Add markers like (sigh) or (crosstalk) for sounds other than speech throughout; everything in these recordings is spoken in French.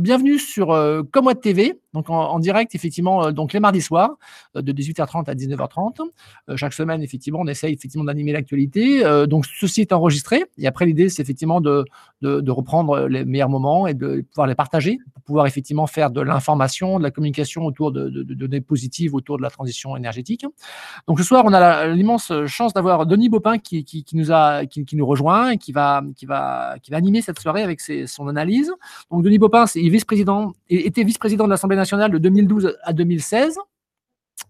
Bienvenue sur euh, Comweb TV, donc en, direct effectivement, euh, donc les mardis soirs euh, de 18h30 à 19h30. chaque semaine, effectivement, on essaye effectivement d'animer l'actualité. donc ceci est enregistré et après l'idée, c'est effectivement de, de, reprendre les meilleurs moments et de pouvoir les partager pour pouvoir effectivement faire de l'information, de la communication autour de, données positives autour de la transition énergétique. Donc ce soir, on a l'immense chance d'avoir Denis Bopin qui, qui, nous a qui, nous rejoint et qui va qui va qui va animer cette soirée avec ses, son analyse. Donc Denis Bopin, c'est vice-président, était vice-président de l'Assemblée nationale de 2012 à 2016.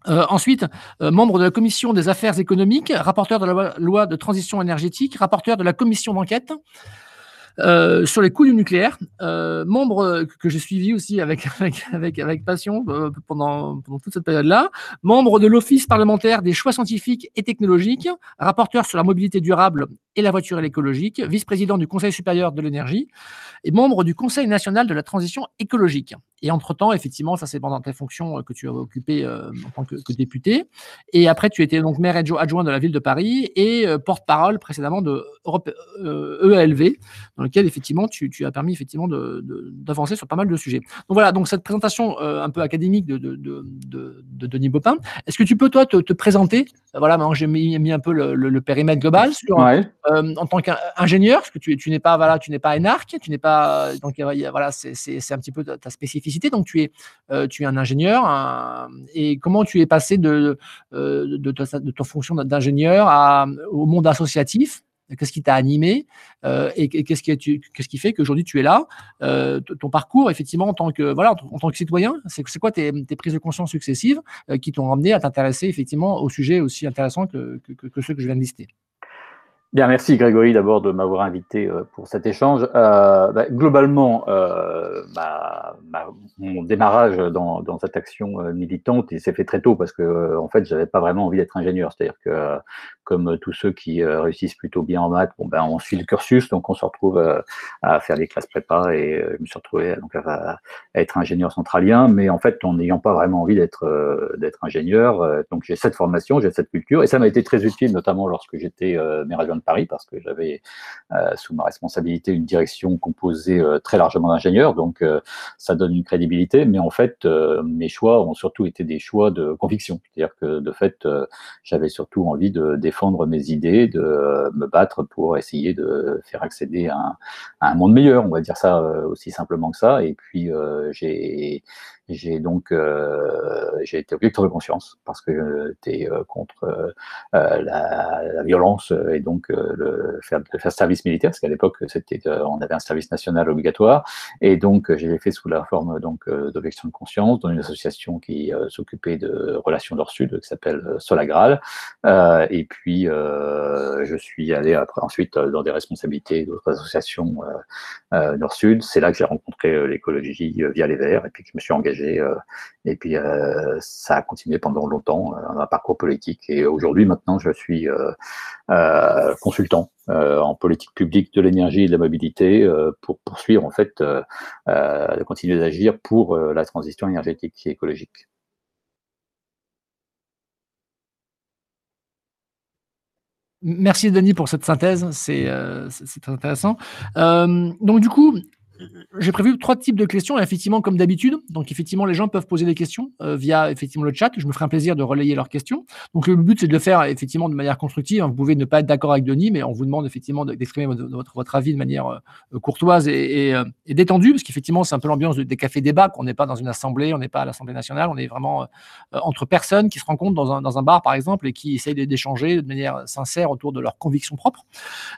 Euh, ensuite, euh, membre de la commission des affaires économiques, rapporteur de la loi de transition énergétique, rapporteur de la commission d'enquête. Euh, sur les coûts du nucléaire, euh, membre que j'ai suivi aussi (laughs) avec, avec, avec, passion euh, pendant, pendant toute cette période-là, membre de l'Office parlementaire des choix scientifiques et technologiques, rapporteur sur la mobilité durable et la voiture écologique, vice-président du Conseil supérieur de l'énergie et membre du Conseil national de la transition écologique. Et entre-temps, effectivement, ça c'est pendant tes fonctions que tu as occupées en tant que, député. Et après, tu étais donc maire adjoint de la ville de Paris et porte-parole précédemment de Europe, EALV, dans lequel effectivement tu, as permis effectivement d'avancer sur pas mal de sujets. Donc voilà, donc cette présentation euh, un peu académique de, de, Denis Bopin, est-ce que tu peux toi te, présenter? Voilà, maintenant j'ai mis, un peu le, périmètre global sur, euh, en tant qu'ingénieur, parce que tu, tu n'es pas voilà, tu n'es pas énarque, tu n'es pas donc voilà, c'est un petit peu ta, spécificité. Donc tu es euh, tu es un ingénieur et comment tu es passé de de, ton fonction d'ingénieur au monde associatif Qu'est-ce qui t'a animé euh, et, qu'est-ce qui, qui fait qu'aujourd'hui tu es là euh, Ton parcours, effectivement, en tant que, voilà, en tant que citoyen, c'est, quoi tes, prises de conscience successives euh, qui t'ont amené à t'intéresser effectivement au sujet aussi intéressant que, ceux que je viens de lister? Bien, merci Grégory d'abord de m'avoir invité pour cet échange. Bah, globalement, mon démarrage dans, cette action militante, il s'est fait très tôt parce que en fait, j'avais pas vraiment envie d'être ingénieur. C'est-à-dire que comme tous ceux qui réussissent plutôt bien en maths, bon ben on suit le cursus, donc on se retrouve à faire les classes prépa et je me suis retrouvé donc à, être ingénieur centralien, mais en fait en n'ayant pas vraiment envie d'être d'être ingénieur, donc j'ai cette formation, j'ai cette culture et ça m'a été très utile, notamment lorsque j'étais maire adjoint Paris parce que j'avais euh, sous ma responsabilité une direction composée euh, très largement d'ingénieurs, donc euh, ça donne une crédibilité. Mais en fait, mes choix ont surtout été des choix de conviction, c'est-à-dire que de fait, j'avais surtout envie de mes idées, de me battre pour essayer de faire accéder à un, monde meilleur, on va dire ça aussi simplement que ça. Et puis j'ai j'ai donc euh, j'ai été objecteur de conscience parce que j'étais euh, contre euh, la, violence et donc le faire, faire service militaire parce qu'à l'époque c'était on avait un service national obligatoire. Et donc j'ai fait sous la forme donc d'objection de conscience dans une association qui s'occupait de relations Nord-Sud qui s'appelle Solagral. Et puis je suis allé ensuite dans des responsabilités d'autres associations Nord-Sud. C'est là que j'ai rencontré l'écologie via les Verts et puis que je me suis engagé euh, et puis, euh, ça a continué pendant longtemps, euh, un parcours politique. Et aujourd'hui, maintenant, je suis consultant en politique publique de l'énergie et de la mobilité pour poursuivre, en fait, de continuer d'agir pour la transition énergétique et écologique. Merci Denis pour cette synthèse, c'est intéressant. donc du coup, j'ai prévu trois types de questions, et effectivement, comme d'habitude. Donc, effectivement, les gens peuvent poser des questions euh, via effectivement le chat. Je me ferai un plaisir de relayer leurs questions. Donc, le but, c'est de le faire effectivement de manière constructive. Vous pouvez ne pas être d'accord avec Denis, mais on vous demande effectivement d'exprimer votre, votre, avis de manière euh, courtoise et, euh, et, détendue, parce qu'effectivement, c'est un peu l'ambiance des cafés débats, qu'on n'est pas dans une assemblée, on n'est pas à l'Assemblée nationale, on est vraiment entre personnes qui se rencontrent dans un, dans un, bar, par exemple, et qui essayent d'échanger de manière sincère autour de leurs convictions propres.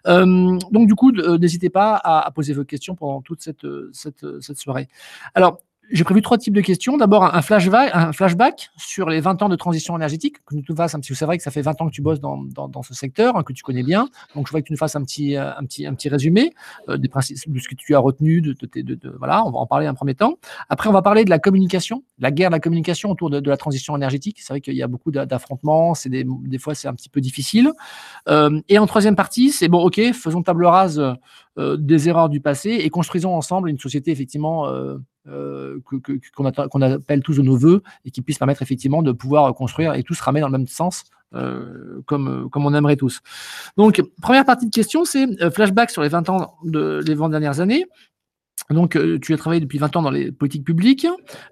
donc, du coup, n'hésitez pas à, à poser vos questions pendant toute cette cette, cette, soirée. Alors, j'ai prévu trois types de questions. D'abord, un flashback, un flashback sur les 20 ans de transition énergétique, que tu nous fasses un petit, c'est vrai que ça fait 20 ans que tu bosses dans, dans, ce secteur, hein, que tu connais bien. Donc, je voudrais que tu nous fasses un petit, euh, un petit, un petit résumé euh, des principes, de ce que tu as retenu. De, de, de, voilà, on va en parler un premier temps. Après, on va parler de la communication, la guerre de la communication autour de, la transition énergétique. C'est vrai qu'il y a beaucoup d'affrontements, c'est des, des, fois, c'est un petit peu difficile. Euh, et en troisième partie, c'est bon, OK, faisons table rase euh, des erreurs du passé et construisons ensemble une société effectivement euh, euh, qu'on appelle tous de nos voeux et qui puisse permettre effectivement de pouvoir construire et tous ramer dans le même sens comme, comme on aimerait tous. Donc, première partie de question, c'est flashback sur les 20 ans de les 20 dernières années. Donc, euh, tu as travaillé depuis 20 ans dans les politiques publiques.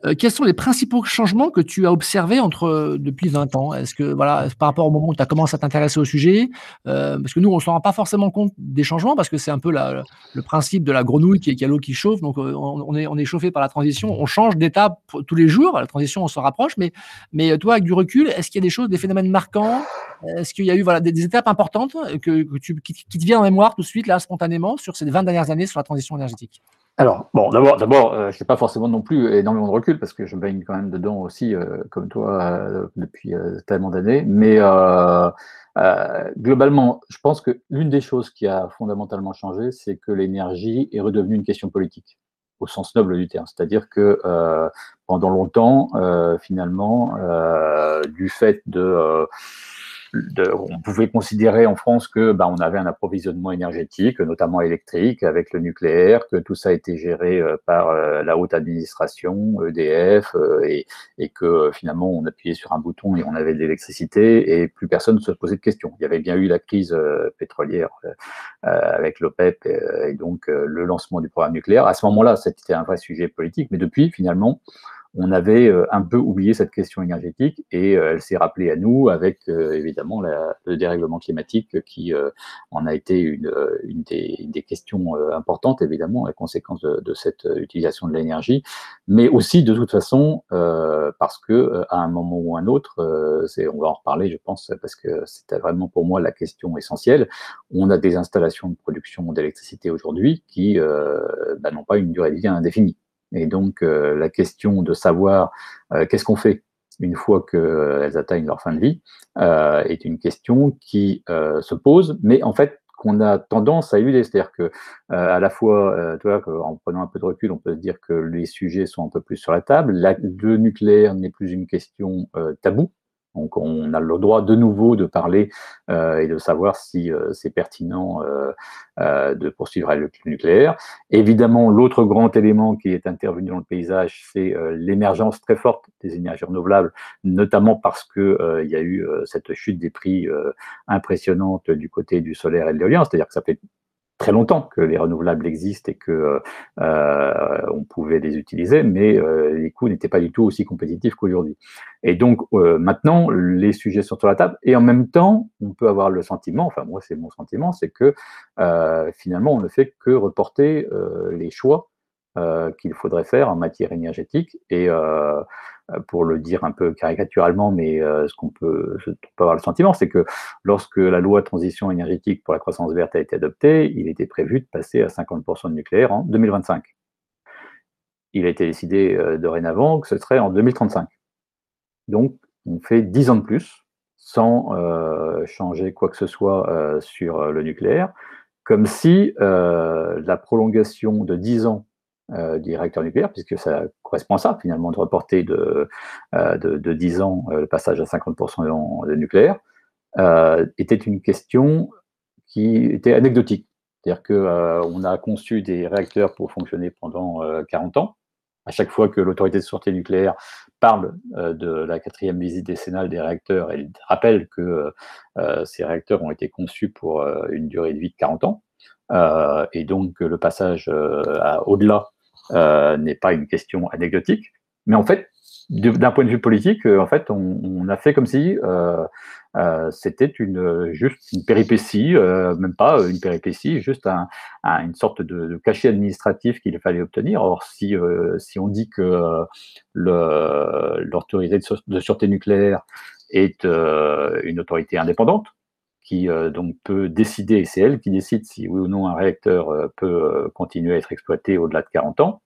Euh, quels sont les principaux changements que tu as observés entre, euh, depuis 20 ans? Est-ce que, voilà, par rapport au moment où tu as commencé à t'intéresser au sujet, parce que nous, on ne s'en rend pas forcément compte des changements, parce que c'est un peu le principe de la grenouille qui, a l'eau qui chauffe. Donc, on, est, on est chauffé par la transition. On change d'étape tous les jours. La transition, on s'en rapproche. Mais, mais toi, avec du recul, est-ce qu'il y a des choses, des phénomènes marquants? Est-ce qu'il y a eu voilà, des, étapes importantes que, tu, qui, qui, te viennent en mémoire tout de suite, là, spontanément, sur ces 20 dernières années sur la transition énergétique? Alors, bon, d'abord, d'abord, euh, je n'ai pas forcément non plus énormément de recul parce que je baigne quand même dedans aussi, euh, comme toi, euh, depuis tellement d'années. Mais globalement, je pense que l'une des choses qui a fondamentalement changé, c'est que l'énergie est redevenue une question politique, au sens noble du terme. C'est-à-dire que pendant longtemps, finalement, du fait de on pouvait considérer en France que bah, on avait un approvisionnement énergétique, notamment électrique, avec le nucléaire, que tout ça était géré euh, par euh, la haute administration, EDF, euh, et, et, que finalement on appuyait sur un bouton et on avait de l'électricité et plus personne ne se posait de questions. Il y avait bien eu la crise pétrolière avec l'OPEP et, et, donc le lancement du programme nucléaire. À ce moment-là, c'était un vrai sujet politique, mais depuis finalement on avait euh, un peu oublié cette question énergétique et euh, elle s'est rappelée à nous avec euh, évidemment le dérèglement climatique qui en a été une, des, questions importantes évidemment à conséquence de, cette utilisation de l'énergie, mais aussi de toute façon parce que à un moment ou un autre, on va en reparler je pense parce que c'était vraiment pour moi la question essentielle. On a des installations de production d'électricité aujourd'hui qui bah, n'ont pas une durée de vie indéfinie. Et donc, euh, la question de savoir euh, qu'est-ce qu'on fait une fois qu'elles atteignent leur fin de vie euh, est une question qui se pose, mais en fait, qu'on a tendance à éluder. C'est-à-dire que, à la fois, tu vois, en prenant un peu de recul, on peut se dire que les sujets sont un peu plus sur la table. le nucléaire n'est plus une question taboue. Donc on a le droit de nouveau de parler euh, et de savoir si euh, c'est pertinent euh, de poursuivre le nucléaire. Évidemment, l'autre grand élément qui est intervenu dans le paysage, c'est l'émergence très forte des énergies renouvelables, notamment parce que il y a eu cette chute des prix impressionnante du côté du solaire et de l'éolien. C'est-à-dire que ça fait très longtemps que les renouvelables existent et que euh, on pouvait les utiliser, mais euh, les coûts n'étaient pas du tout aussi compétitifs qu'aujourd'hui. Et donc euh, maintenant, les sujets sont sur la table et en même temps, on peut avoir le sentiment, enfin moi c'est mon sentiment, c'est que finalement on ne fait que reporter les choix qu'il faudrait faire en matière énergétique et pour le dire un peu caricaturalement, mais euh, ce qu'on peut, avoir le sentiment, c'est que lorsque la loi transition énergétique pour la croissance verte a été adoptée, il était prévu de passer à 50% de nucléaire en 2025. Il a été décidé euh, dorénavant que ce serait en 2035. Donc, on fait 10 ans de plus sans changer quoi que ce soit sur le nucléaire, comme si la prolongation de 10 ans euh, du réacteur nucléaire, puisque ça correspond à ça, finalement, de reporter de, euh, de, 10 ans euh, le passage à 50% de nucléaire, était une question qui était anecdotique. C'est-à-dire qu'on a conçu des réacteurs pour fonctionner pendant 40 ans. À chaque fois que l'autorité de sûreté nucléaire parle de la quatrième visite décennale des réacteurs, elle rappelle que ces réacteurs ont été conçus pour une durée de vie de 40 ans. et donc le passage au-delà euh, n'est pas une question anecdotique. Mais en fait, d'un point de vue politique, euh, en fait, on, a fait comme si euh, c'était une juste une péripétie, même pas une péripétie, juste un, une sorte de, cachet administratif qu'il fallait obtenir. Or, si si on dit que l'autorité de, sûreté nucléaire est une autorité indépendante, qui donc peut décider, et c'est elle qui décide si oui ou non un réacteur peut continuer à être exploité au-delà de 40 ans,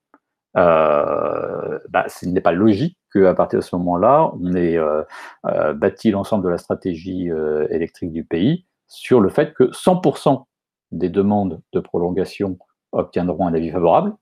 euh, bah, ce n'est pas logique qu'à partir de ce moment-là, on ait euh, euh, bâti l'ensemble de la stratégie électrique du pays sur le fait que 100% des demandes de prolongation obtiendront un avis favorable,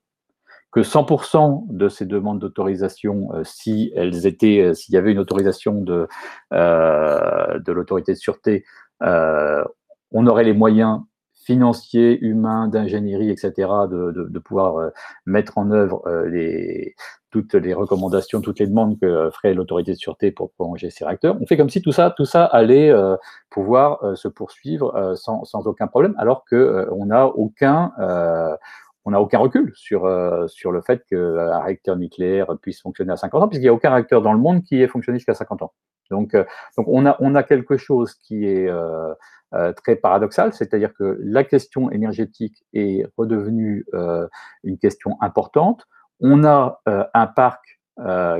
que 100% de ces demandes d'autorisation, si elles étaient, s'il y avait une autorisation de, de l'autorité de sûreté, on aurait les moyens financiers, humains, d'ingénierie, etc., de, pouvoir euh, mettre en œuvre euh, les, toutes les recommandations, toutes les demandes que ferait l'autorité de sûreté pour prolonger ces réacteurs. On fait comme si tout ça, tout ça allait euh, pouvoir se poursuivre sans, aucun problème, alors qu'on n'a aucun, on n'a aucun recul sur, sur le fait qu'un réacteur nucléaire puisse fonctionner à 50 ans, puisqu'il n'y a aucun réacteur dans le monde qui ait fonctionné jusqu'à 50 ans. Donc, donc on, a, quelque chose qui est très paradoxal, c'est-à-dire que la question énergétique est redevenue une question importante. On a un parc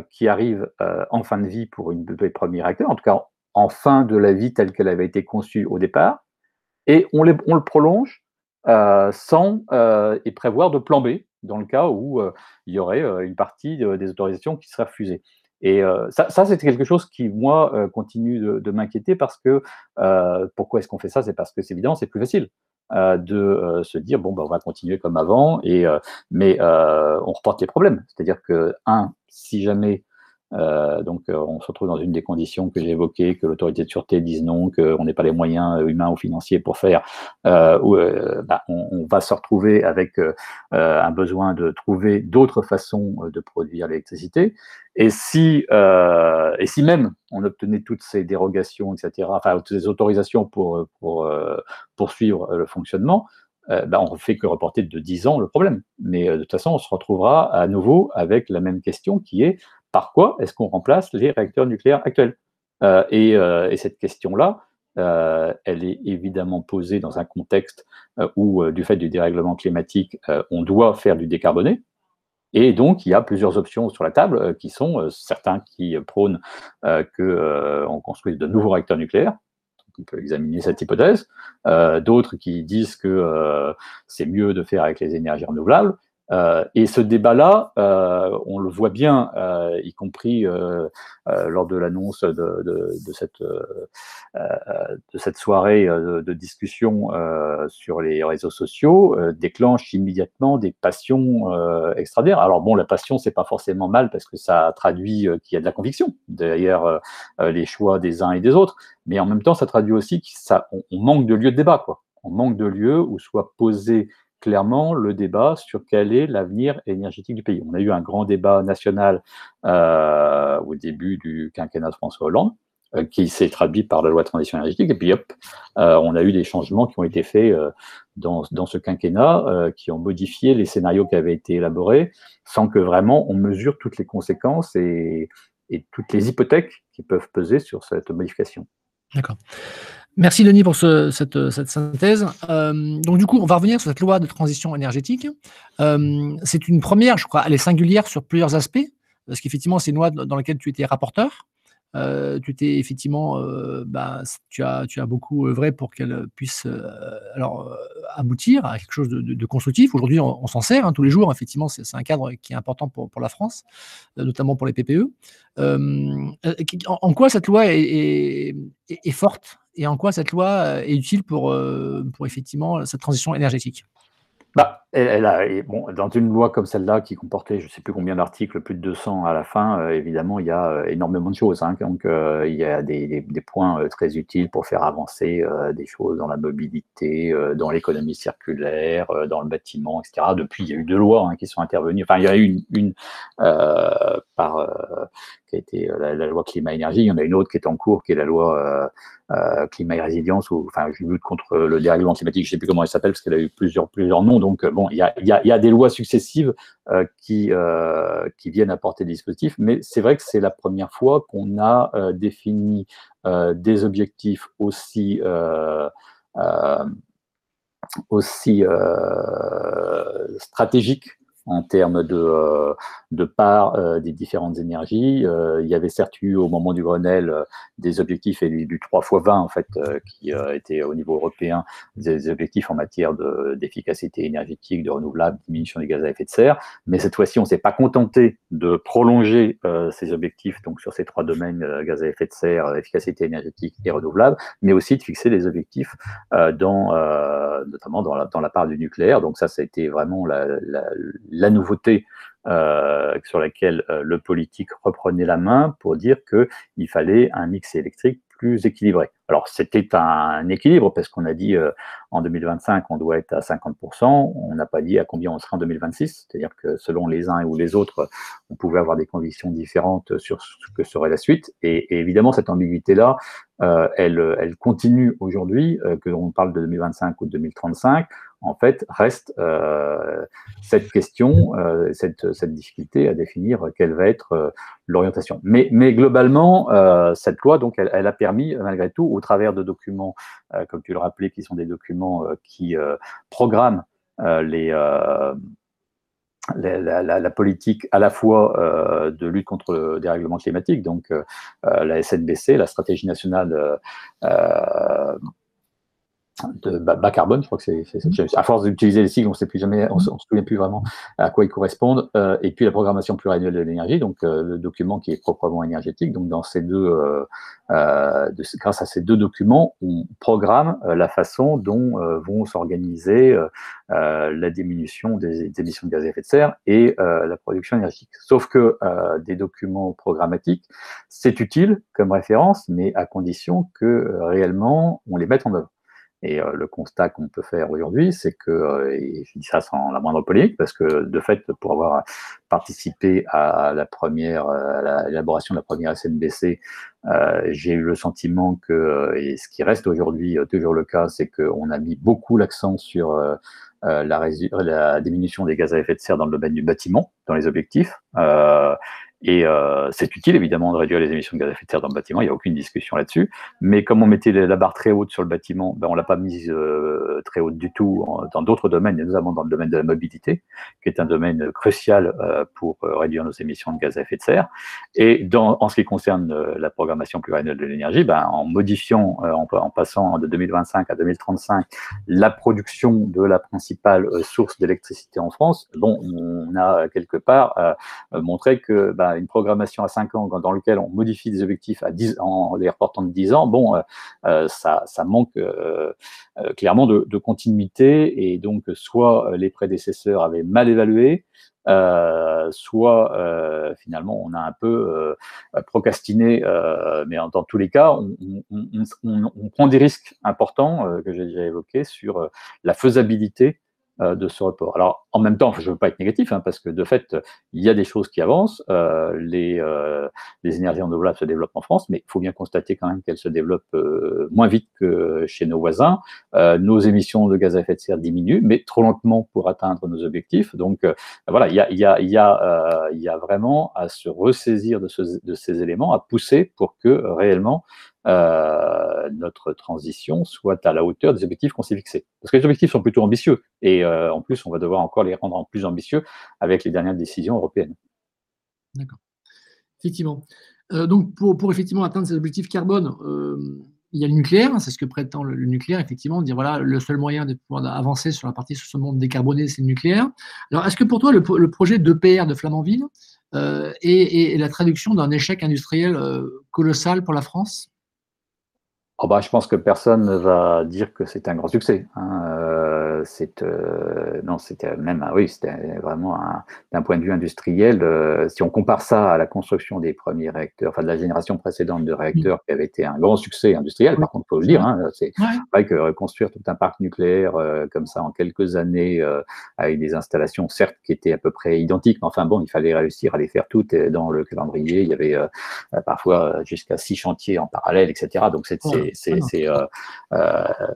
qui arrive en fin de vie pour une des premiers réacteurs, en tout cas en fin de la vie telle qu'elle avait été conçue au départ, et on, le prolonge euh, sans euh, prévoir de plan B dans le cas où euh, il y aurait une partie des autorisations qui serait refusée. Et ça, ça c'est quelque chose qui, moi, continue de, m'inquiéter parce que pourquoi est-ce qu'on fait ça? C'est parce que c'est évident, c'est plus facile. de se dire bon ben, on va continuer comme avant et mais on reporte les problèmes c'est à dire que un si jamais euh, donc, euh, on se retrouve dans une des conditions que j'ai évoquées, que l'autorité de sûreté dise non, qu'on n'ait pas les moyens euh, humains ou financiers pour faire. Bah, on, va se retrouver avec un besoin de trouver d'autres façons de produire l'électricité. Et si, et si même on obtenait toutes ces dérogations, etc., enfin, toutes ces autorisations pour, pour poursuivre le fonctionnement, bah, on ne fait que reporter de 10 ans le problème. Mais de toute façon, on se retrouvera à nouveau avec la même question qui est par quoi est-ce qu'on remplace les réacteurs nucléaires actuels euh, euh, et, cette question-là, euh, elle est évidemment posée dans un contexte où, du fait du dérèglement climatique, on doit faire du décarboné. Et donc, il y a plusieurs options sur la table qui sont certains qui prônent qu'on construise de nouveaux réacteurs nucléaires. On peut examiner cette hypothèse. D'autres qui disent que c'est mieux de faire avec les énergies renouvelables. Euh, et ce débat-là, euh, on le voit bien, euh, y compris lors de l'annonce de, cette, soirée de, discussion sur les réseaux sociaux, déclenche immédiatement des passions extraordinaires. Alors bon, la passion, c'est pas forcément mal parce que ça traduit qu'il y a de la conviction derrière les choix des uns et des autres, mais en même temps, ça traduit aussi qu'on on manque de lieu de débat. On manque de lieu où soit posé clairement le débat sur quel est l'avenir énergétique du pays. On a eu un grand débat national euh, au début du quinquennat de François Hollande, euh, qui s'est traduit par la loi de transition énergétique, et puis hop, euh, on a eu des changements qui ont été faits dans, ce quinquennat, qui ont modifié les scénarios qui avaient été élaborés, sans que vraiment on mesure toutes les conséquences et toutes les hypothèques qui peuvent peser sur cette modification. D'accord. Merci Denis pour cette, synthèse. Euh, donc du coup, on va revenir sur cette loi de transition énergétique. Euh, c'est une première, je crois, elle est singulière sur plusieurs aspects, parce qu'effectivement, c'est une loi dans laquelle tu étais rapporteur. Euh, tu t'es effectivement, bah, tu, as, beaucoup œuvré pour qu'elle puisse alors, aboutir à quelque chose de, constructif. Aujourd'hui, on, s'en sert hein, tous les jours. Effectivement, c'est un cadre qui est important pour, la France, notamment pour les PPE. En, quoi cette loi est, forte? Et en quoi cette loi est utile pour, pour effectivement cette transition énergétique? Bah, elle, a, bon, dans une loi comme celle-là, qui comportait je ne sais plus combien d'articles, plus de 200 à la fin, euh, évidemment, il y a euh, énormément de choses. Hein, donc, euh, il y a des, points très utiles pour faire avancer des choses dans la mobilité, dans l'économie circulaire, dans le bâtiment, etc. Depuis, il y a eu deux lois hein, qui sont intervenues. Enfin, il y a eu une, par qui a été la, loi climat-énergie. Il y en a une autre qui est en cours, qui est la loi climat et résilience, ou enfin, je lutte contre le dérèglement climatique, je ne sais plus comment elle s'appelle, parce qu'elle a eu plusieurs, plusieurs noms. Donc, euh, il y a, des lois successives euh, qui, euh, qui viennent apporter des dispositifs, mais c'est vrai que c'est la première fois qu'on a euh, défini des objectifs aussi stratégiques en termes de, euh, de part euh, des différentes énergies. Euh, il y avait certes eu au moment du Grenelle des objectifs et du 3 x 20 en fait qui étaient au niveau européen des objectifs en matière d'efficacité énergétique, de renouvelable, diminution des gaz à effet de serre. Mais cette fois-ci, on s'est pas contenté de prolonger ces objectifs donc sur ces trois domaines gaz à effet de serre, efficacité énergétique et renouvelable, mais aussi de fixer des objectifs dans notamment dans la, dans la part du nucléaire. Donc ça, ça a été vraiment la, la la nouveauté euh, sur laquelle euh, le politique reprenait la main pour dire qu'il fallait un mix électrique plus équilibré. Alors c'était un équilibre parce qu'on a dit euh, en 2025 on doit être à 50%, on n'a pas dit à combien on sera en 2026, c'est-à-dire que selon les uns ou les autres, on pouvait avoir des conditions différentes sur ce que serait la suite. Et, évidemment cette ambiguïté-là, elle, elle, continue aujourd'hui, que l'on parle de 2025 ou de 2035 en fait, reste cette question, cette, cette, difficulté à définir quelle va être l'orientation. Mais, globalement, cette loi, donc, elle, a permis, malgré tout, au travers de documents, comme tu le rappelais, qui sont des documents qui programment la, la, politique à la fois euh, de lutte contre le dérèglement climatique, donc euh, euh la SNBC, la stratégie nationale euh, de bas, carbone, je crois que c'est, à force d'utiliser les sigles, on ne sait plus jamais, on, se souvient plus vraiment à quoi ils correspondent. Euh, et puis la programmation pluriannuelle de l'énergie, donc euh, le document qui est proprement énergétique. Donc dans ces deux, euh, euh de, grâce à ces deux documents, on programme euh, la façon dont euh, vont s'organiser la diminution des, des, émissions de gaz à effet de serre et la production énergétique. Sauf que des documents programmatiques, c'est utile comme référence, mais à condition que réellement on les mette en œuvre. Et euh, le constat qu'on peut faire aujourd'hui, c'est que, euh, et je dis ça sans la moindre polémique, parce que de fait, pour avoir participé à la première, à l'élaboration de la première SNBC, euh, j'ai eu le sentiment que, et ce qui reste aujourd'hui toujours le cas, c'est qu'on a mis beaucoup l'accent sur la, la, diminution des gaz à effet de serre dans le domaine du bâtiment, dans les objectifs. Euh, et euh, c'est utile évidemment de réduire les émissions de gaz à effet de serre dans le bâtiment, il n'y a aucune discussion là-dessus. Mais comme on mettait la barre très haute sur le bâtiment, ben on l'a pas mise euh, très haute du tout dans d'autres domaines, et notamment dans le domaine de la mobilité, qui est un domaine crucial euh, pour euh, réduire nos émissions de gaz à effet de serre. Et dans, en ce qui concerne euh, la programmation pluriannuelle de l'énergie, ben, en modifiant, en, en, passant de 2025 à 2035 la production de la principale source d'électricité en France, bon, on a quelque part montré que ben, une programmation à 5 ans dans lequel on modifie des objectifs à 10, en les reportant de 10 ans, bon, euh, euh, ça, ça, manque euh, clairement de, de, continuité. Et donc soit les prédécesseurs avaient mal évalué, euh, soit euh, finalement on a un peu euh, procrastiné, mais dans tous les cas, on, on, on, on prend des risques importants que j'ai déjà évoqués sur la faisabilité euh, de ce report. Alors, en même temps, je ne veux pas être négatif, hein, parce que de fait, il y a des choses qui avancent. Euh, les, euh, les, énergies renouvelables se développent en France, mais il faut bien constater quand même qu'elles se développent euh, moins vite que chez nos voisins. Euh, nos émissions de gaz à effet de serre diminuent, mais trop lentement pour atteindre nos objectifs. Donc, voilà, il y a, y, a, y, a, y a vraiment à se ressaisir de, ce, de ces éléments, à pousser pour que réellement euh, notre transition soit à la hauteur des objectifs qu'on s'est fixés. Parce que les objectifs sont plutôt ambitieux et euh, en plus, on va devoir encore les rendre plus ambitieux avec les dernières décisions européennes. D'accord. Effectivement. Euh, donc, pour, pour, effectivement atteindre ces objectifs carbone, il y a le nucléaire, c'est ce que prétend le, nucléaire, effectivement, dire voilà, le seul moyen de pouvoir avancer sur la partie sur ce monde décarboné, c'est le nucléaire. Alors, est-ce que pour toi, le, le projet d'EPR de Flamanville est, la traduction d'un échec industriel colossal pour la France? Oh bah, je pense que personne ne va dire que c'est un grand succès. Hein. Euh, c'est euh, non, c'était même oui, c'était vraiment d'un point de vue industriel. Euh, si on compare ça à la construction des premiers réacteurs, enfin de la génération précédente de réacteurs, qui avait été un grand succès industriel. Par contre, faut le dire, hein, c'est vrai que construire tout un parc nucléaire comme ça en quelques années avec des installations certes qui étaient à peu près identiques, mais enfin bon, il fallait réussir à les faire toutes dans le calendrier. Il y avait parfois jusqu'à six chantiers en parallèle, etc. Donc c'est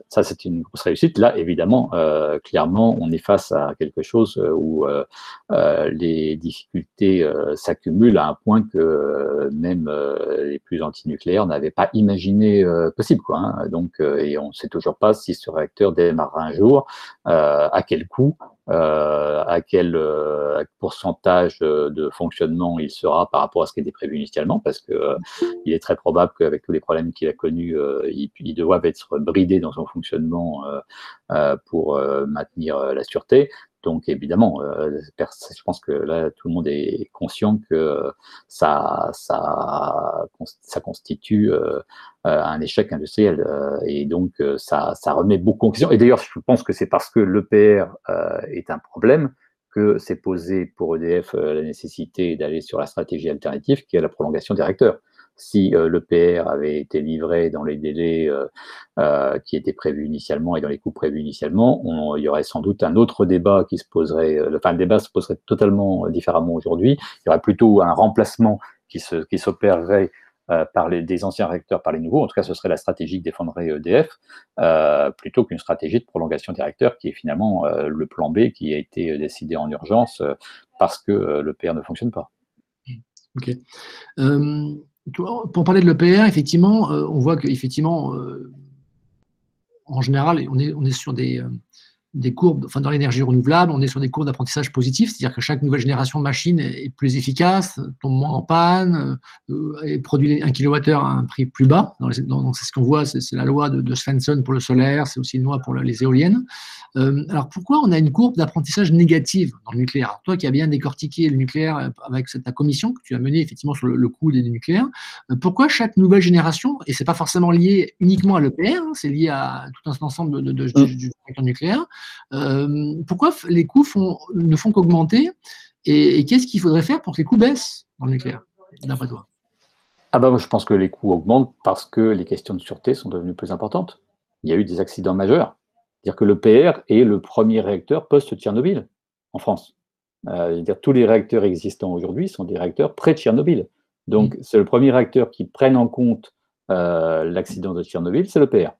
ça, c'est une grosse réussite. Là, évidemment, euh, clairement, on est face à quelque chose où les difficultés s'accumulent à un point que même les plus antinucléaires n'avaient pas imaginé possible. Hein. Donc, et on ne sait toujours pas si ce réacteur démarrera un jour, à quel coût, euh, à quel euh, pourcentage de fonctionnement il sera par rapport à ce qui était prévu initialement, parce que euh, il est très probable qu'avec tous les problèmes qu'il a connus, il, il doit être bridé dans son fonctionnement pour maintenir la sûreté. Donc évidemment, euh, je pense que là, tout le monde est conscient que ça, constitue euh, un échec industriel. et donc, ça, remet beaucoup en question. Et d'ailleurs, je pense que c'est parce que l'EPR est un problème que c'est posé pour EDF la nécessité d'aller sur la stratégie alternative qui est la prolongation des réacteurs si euh, le PR avait été livré dans les délais euh, euh, qui étaient prévus initialement et dans les coûts prévus initialement, il y aurait sans doute un autre débat qui se poserait, enfin le débat se poserait totalement différemment aujourd'hui. Il y aurait plutôt un remplacement qui s'opérerait par des anciens réacteurs par les nouveaux. En tout cas, ce serait la stratégie que défendrait EDF, plutôt qu'une stratégie de prolongation des réacteurs qui est finalement le plan B qui a été décidé en urgence parce que l'EPR ne fonctionne pas. Ok. Pour parler de l'EPR, effectivement, on voit qu'effectivement, en général, on est, on est sur des, des courbes, enfin dans l'énergie renouvelable, on est sur des courbes d'apprentissage positif, c'est-à-dire que chaque nouvelle génération de machines est plus efficace, tombe moins en panne, euh, et produit un kWh à un prix plus bas. Donc c'est ce qu'on voit, c'est la loi de, Svensson pour le solaire, c'est aussi une loi pour les éoliennes. Euh, alors pourquoi on a une courbe d'apprentissage négative dans le nucléaire? Toi qui as bien décortiqué le nucléaire avec cette, ta commission que tu as menée effectivement sur le, coût des nucléaires, euh, pourquoi chaque nouvelle génération, et c'est pas forcément lié uniquement à l'EPR, hein, c'est lié à tout un ensemble de, de, de, du nucléaire, euh, pourquoi les coûts ne font qu'augmenter et, qu'est-ce qu'il faudrait faire pour que les coûts baissent dans le nucléaire, d'après toi? Ah bah, Je pense que les coûts augmentent parce que les questions de sûreté sont devenues plus importantes. Il y a eu des accidents majeurs. C'est-à-dire que le PR est le premier réacteur post-Tchernobyl en France. Euh, dire tous les réacteurs existants aujourd'hui sont des réacteurs pré-Tchernobyl. Donc, mmh. c'est le premier réacteur qui prenne en compte euh, l'accident de Tchernobyl, c'est le PR.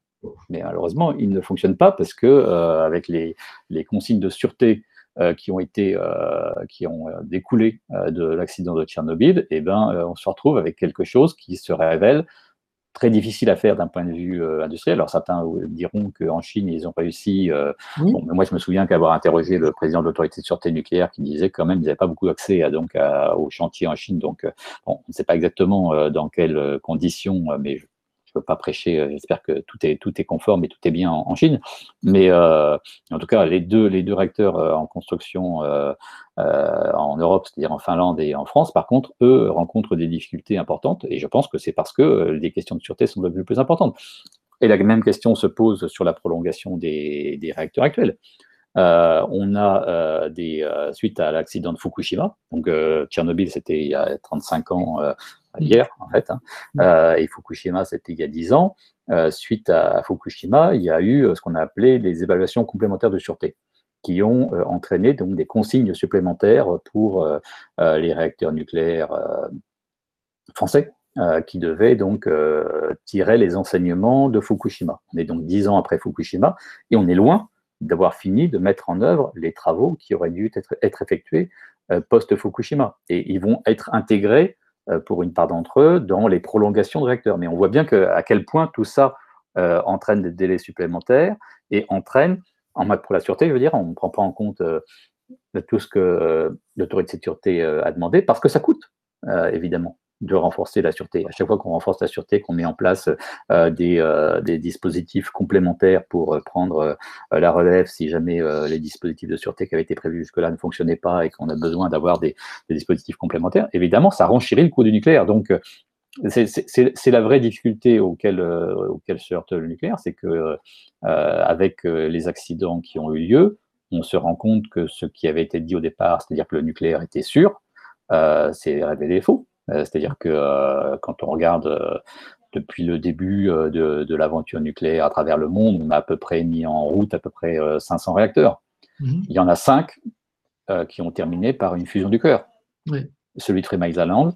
Mais malheureusement, il ne fonctionne pas parce que euh, avec les, consignes de sûreté euh, qui ont été euh, qui ont découlé de l'accident de Tchernobyl, eh ben, on se retrouve avec quelque chose qui se révèle très difficile à faire d'un point de vue industriel. Alors certains diront qu'en Chine, ils ont réussi. moi, je me souviens qu'avoir interrogé le président de l'autorité de sûreté nucléaire qui disait quand même qu'ils n'avaient pas beaucoup accès à, donc, aux chantiers en Chine. Donc, on ne sait pas exactement dans quelles conditions, mais je peux pas prêcher. Euh, j'espère que tout est tout est conforme et tout est bien en, Chine. Mais euh, en tout cas, les deux les deux réacteurs euh, en construction en Europe, c'est-à-dire en Finlande et en France, par contre, eux rencontrent des difficultés importantes. Et je pense que c'est parce que les questions de sûreté sont devenues plus importantes. Et la même question se pose sur la prolongation des réacteurs actuels. On a des suite à l'accident de Fukushima, donc Tchernobyl c'était il y a 35 ans hier, en fait. Hein. Euh, et Fukushima, c'était il y a 10 ans. Euh, suite à Fukushima, il y a eu euh, ce qu'on a appelé les évaluations complémentaires de sûreté qui ont entraîné donc des consignes supplémentaires pour les réacteurs nucléaires français, qui devaient donc tirer les enseignements de Fukushima. On est donc dix ans après Fukushima et on est loin d'avoir fini de mettre en œuvre les travaux qui auraient dû être, effectués post-Fukushima. Et ils vont être intégrés euh, pour une part d'entre eux dans les prolongations de réacteurs. Mais on voit bien que, à quel point tout ça euh, entraîne des délais supplémentaires et entraîne, en mode pour la sûreté, je veux dire, on ne prend pas en compte euh, tout ce que l'autorité de sécurité a demandé parce que ça coûte, évidemment de renforcer la sûreté. À chaque fois qu'on renforce la sûreté, qu'on met en place euh, des, euh, des, dispositifs complémentaires pour euh, prendre la relève si jamais les dispositifs de sûreté qui avaient été prévus jusque-là ne fonctionnaient pas et qu'on a besoin d'avoir des, dispositifs complémentaires, évidemment, ça renchérit le coût du nucléaire. Donc, c'est la vraie difficulté auquel, auquel se heurte le nucléaire, c'est que avec les accidents qui ont eu lieu, on se rend compte que ce qui avait été dit au départ, c'est-à-dire que le nucléaire était sûr, c'est révélé faux. Euh, c'est-à-dire que euh, quand on regarde euh, depuis le début de, l'aventure nucléaire à travers le monde, on a à peu près mis en route à peu près 500 réacteurs. Mhm. Il y en a 5 qui ont terminé par une fusion du cœur. Celui de Three Island,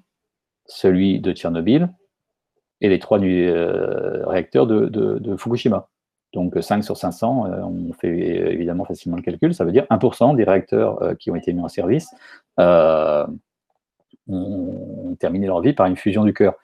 celui de Tchernobyl et les trois réacteurs de, Fukushima. Donc 5 sur 500, on fait évidemment facilement le calcul, ça veut dire 1% des réacteurs qui ont été mis en service ont terminé leur vie par une fusion du cœur.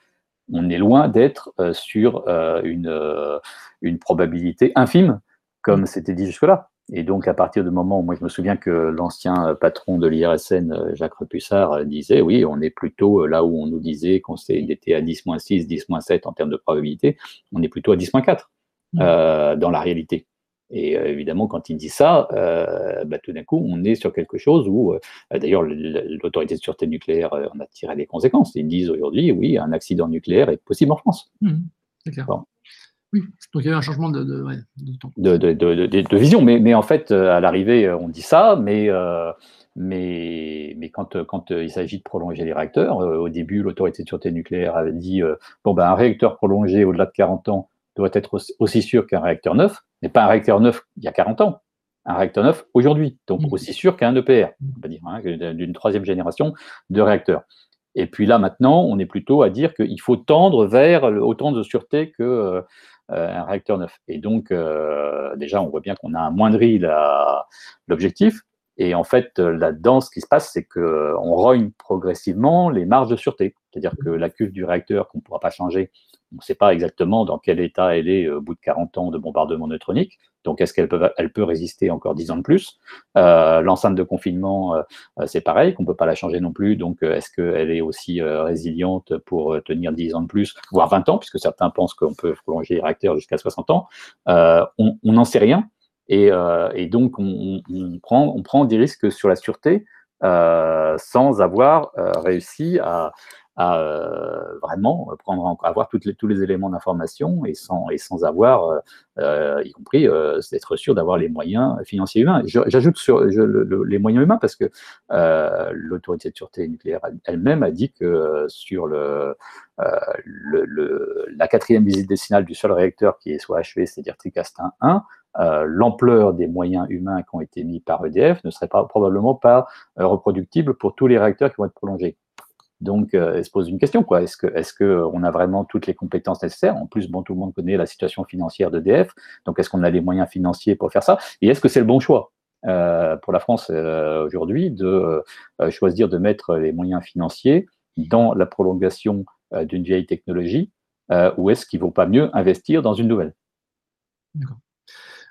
On est loin d'être euh, sur euh, une, euh, une probabilité infime, comme c'était dit jusque-là. Et donc, à partir du moment où moi, je me souviens que l'ancien patron de l'IRSN, Jacques Repussard, disait oui, on est plutôt là où on nous disait qu'on était à 10-6, 10-7 en termes de probabilité, on est plutôt à 10-4 mmh. dans la réalité. Et euh, évidemment, quand il dit ça, euh, bah, tout d'un coup, on est sur quelque chose où, euh, d'ailleurs, l'autorité de sûreté nucléaire en a tiré les conséquences. Ils disent aujourd'hui, oui, un accident nucléaire est possible en France. Mmh, c'est clair. Oui, donc il y a un changement de, de, de, vision. Mais, mais, en fait, à l'arrivée, on dit ça, mais, mais, mais quand, quand il s'agit de prolonger les réacteurs, au début, l'autorité de sûreté nucléaire avait dit bon, ben, un réacteur prolongé au-delà de 40 ans doit être aussi sûr qu'un réacteur neuf, mais pas un réacteur neuf il y a 40 ans, un réacteur neuf aujourd'hui, donc mmh. aussi sûr qu'un EPR, on va dire, hein, d'une troisième génération de réacteurs. Et puis là, maintenant, on est plutôt à dire qu'il faut tendre vers autant de sûreté que un réacteur neuf. Et donc, déjà, on voit bien qu'on a amoindri l'objectif. Et en fait, là-dedans, ce qui se passe, c'est qu'on rogne progressivement les marges de sûreté. C'est-à-dire que la cuve du réacteur qu'on ne pourra pas changer, on ne sait pas exactement dans quel état elle est au bout de 40 ans de bombardement neutronique. Donc, est-ce qu'elle peut, résister encore 10 ans de plus? Euh, L'enceinte de confinement, euh, c'est pareil, qu'on ne peut pas la changer non plus. Donc, euh, est-ce qu'elle est aussi résiliente pour tenir 10 ans de plus, voire 20 ans, puisque certains pensent qu'on peut prolonger les réacteurs jusqu'à 60 ans? On n'en sait rien. Et, donc, on, prend, des risques sur la sûreté sans avoir réussi à, euh, vraiment avoir tous les éléments d'information et sans, avoir, euh, euh, y compris d'être sûr d'avoir les moyens financiers humains. J'ajoute sur les moyens humains parce que l'autorité de sûreté nucléaire elle-même a dit que sur la quatrième visite décennale du seul réacteur qui soit achevé, c'est-à-dire Tricastin 1, l'ampleur des moyens humains qui ont été mis par EDF ne serait probablement pas reproductible pour tous les réacteurs qui vont être prolongés. Donc, euh, se pose une question, quoi. Est-ce que, euh, a vraiment toutes les compétences nécessaires? En plus, bon, tout le monde connaît la situation financière d'EDF. Donc, est-ce qu'on a les moyens financiers pour faire ça? Et est-ce que c'est le bon choix euh, pour la France aujourd'hui de choisir de mettre les moyens financiers dans la prolongation d'une vieille technologie ou est-ce qu'il ne vaut pas mieux investir dans une nouvelle? D'accord.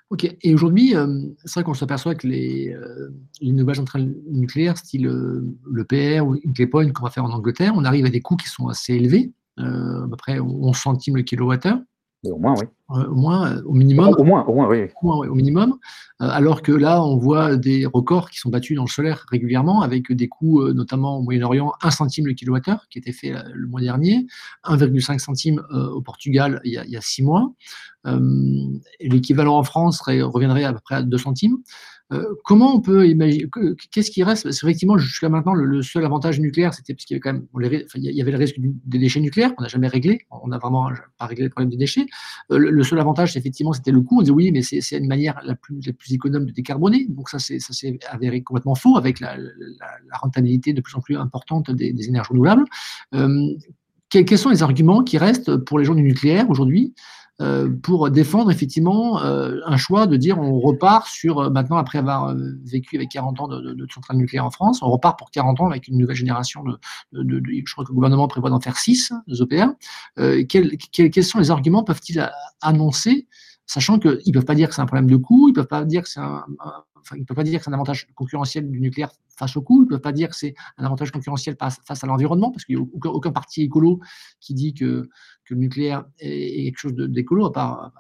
Ok, et aujourd'hui, euh, c'est vrai qu'on s'aperçoit que les, euh, les nouvelles centrales nucléaires, style euh, le PR ou Hinkley Point qu'on va faire en Angleterre, on arrive à des coûts qui sont assez élevés, à peu près 11 centimes le kilowattheure. Au moins, oui. Euh, au moins, euh, au minimum. Au moins, au moins, oui. Au, minimum. Euh, alors que là, on voit des records qui sont battus dans le solaire régulièrement, avec des coûts, notamment au Moyen-Orient, 1 centime le kilowattheure, qui était fait le mois dernier, 1,5 centime au Portugal il y a, 6 mois. L'équivalent en France reviendrait à peu près à 2 centimes. Euh, comment on peut imaginer Qu'est-ce qui reste? Effectivement, jusqu'à maintenant, le, seul avantage nucléaire, c'était parce qu'il y avait quand même, il y avait le risque des déchets nucléaires qu'on n'a jamais réglé. On n'a vraiment pas réglé le problème des déchets. Euh, le, seul avantage, effectivement, c'était le coût. On disait oui, mais c'est une manière la plus, la plus économe de décarboner. Donc ça, ça s'est avéré complètement faux avec la, rentabilité de plus en plus importante des, énergies renouvelables. Euh, quels sont les arguments qui restent pour les gens du nucléaire aujourd'hui? Pour défendre effectivement euh, un choix de dire on repart sur, euh, maintenant après avoir vécu avec 40 ans de, de, centrales nucléaires en France, on repart pour 40 ans avec une nouvelle génération de, de je crois que le gouvernement prévoit d'en faire 6 de EPR. Quels, quels, sont les arguments peuvent-ils annoncer sachant qu'ils ne peuvent pas dire que c'est un problème de coût, ils ne peuvent pas dire que c'est un, ils peuvent pas dire que c'est un avantage concurrentiel du nucléaire face au coût, ils ne peuvent pas dire que c'est un avantage concurrentiel face à l'environnement, parce qu'il n'y a aucun, parti écolo qui dit que, le nucléaire est, quelque chose d'écolo, à part,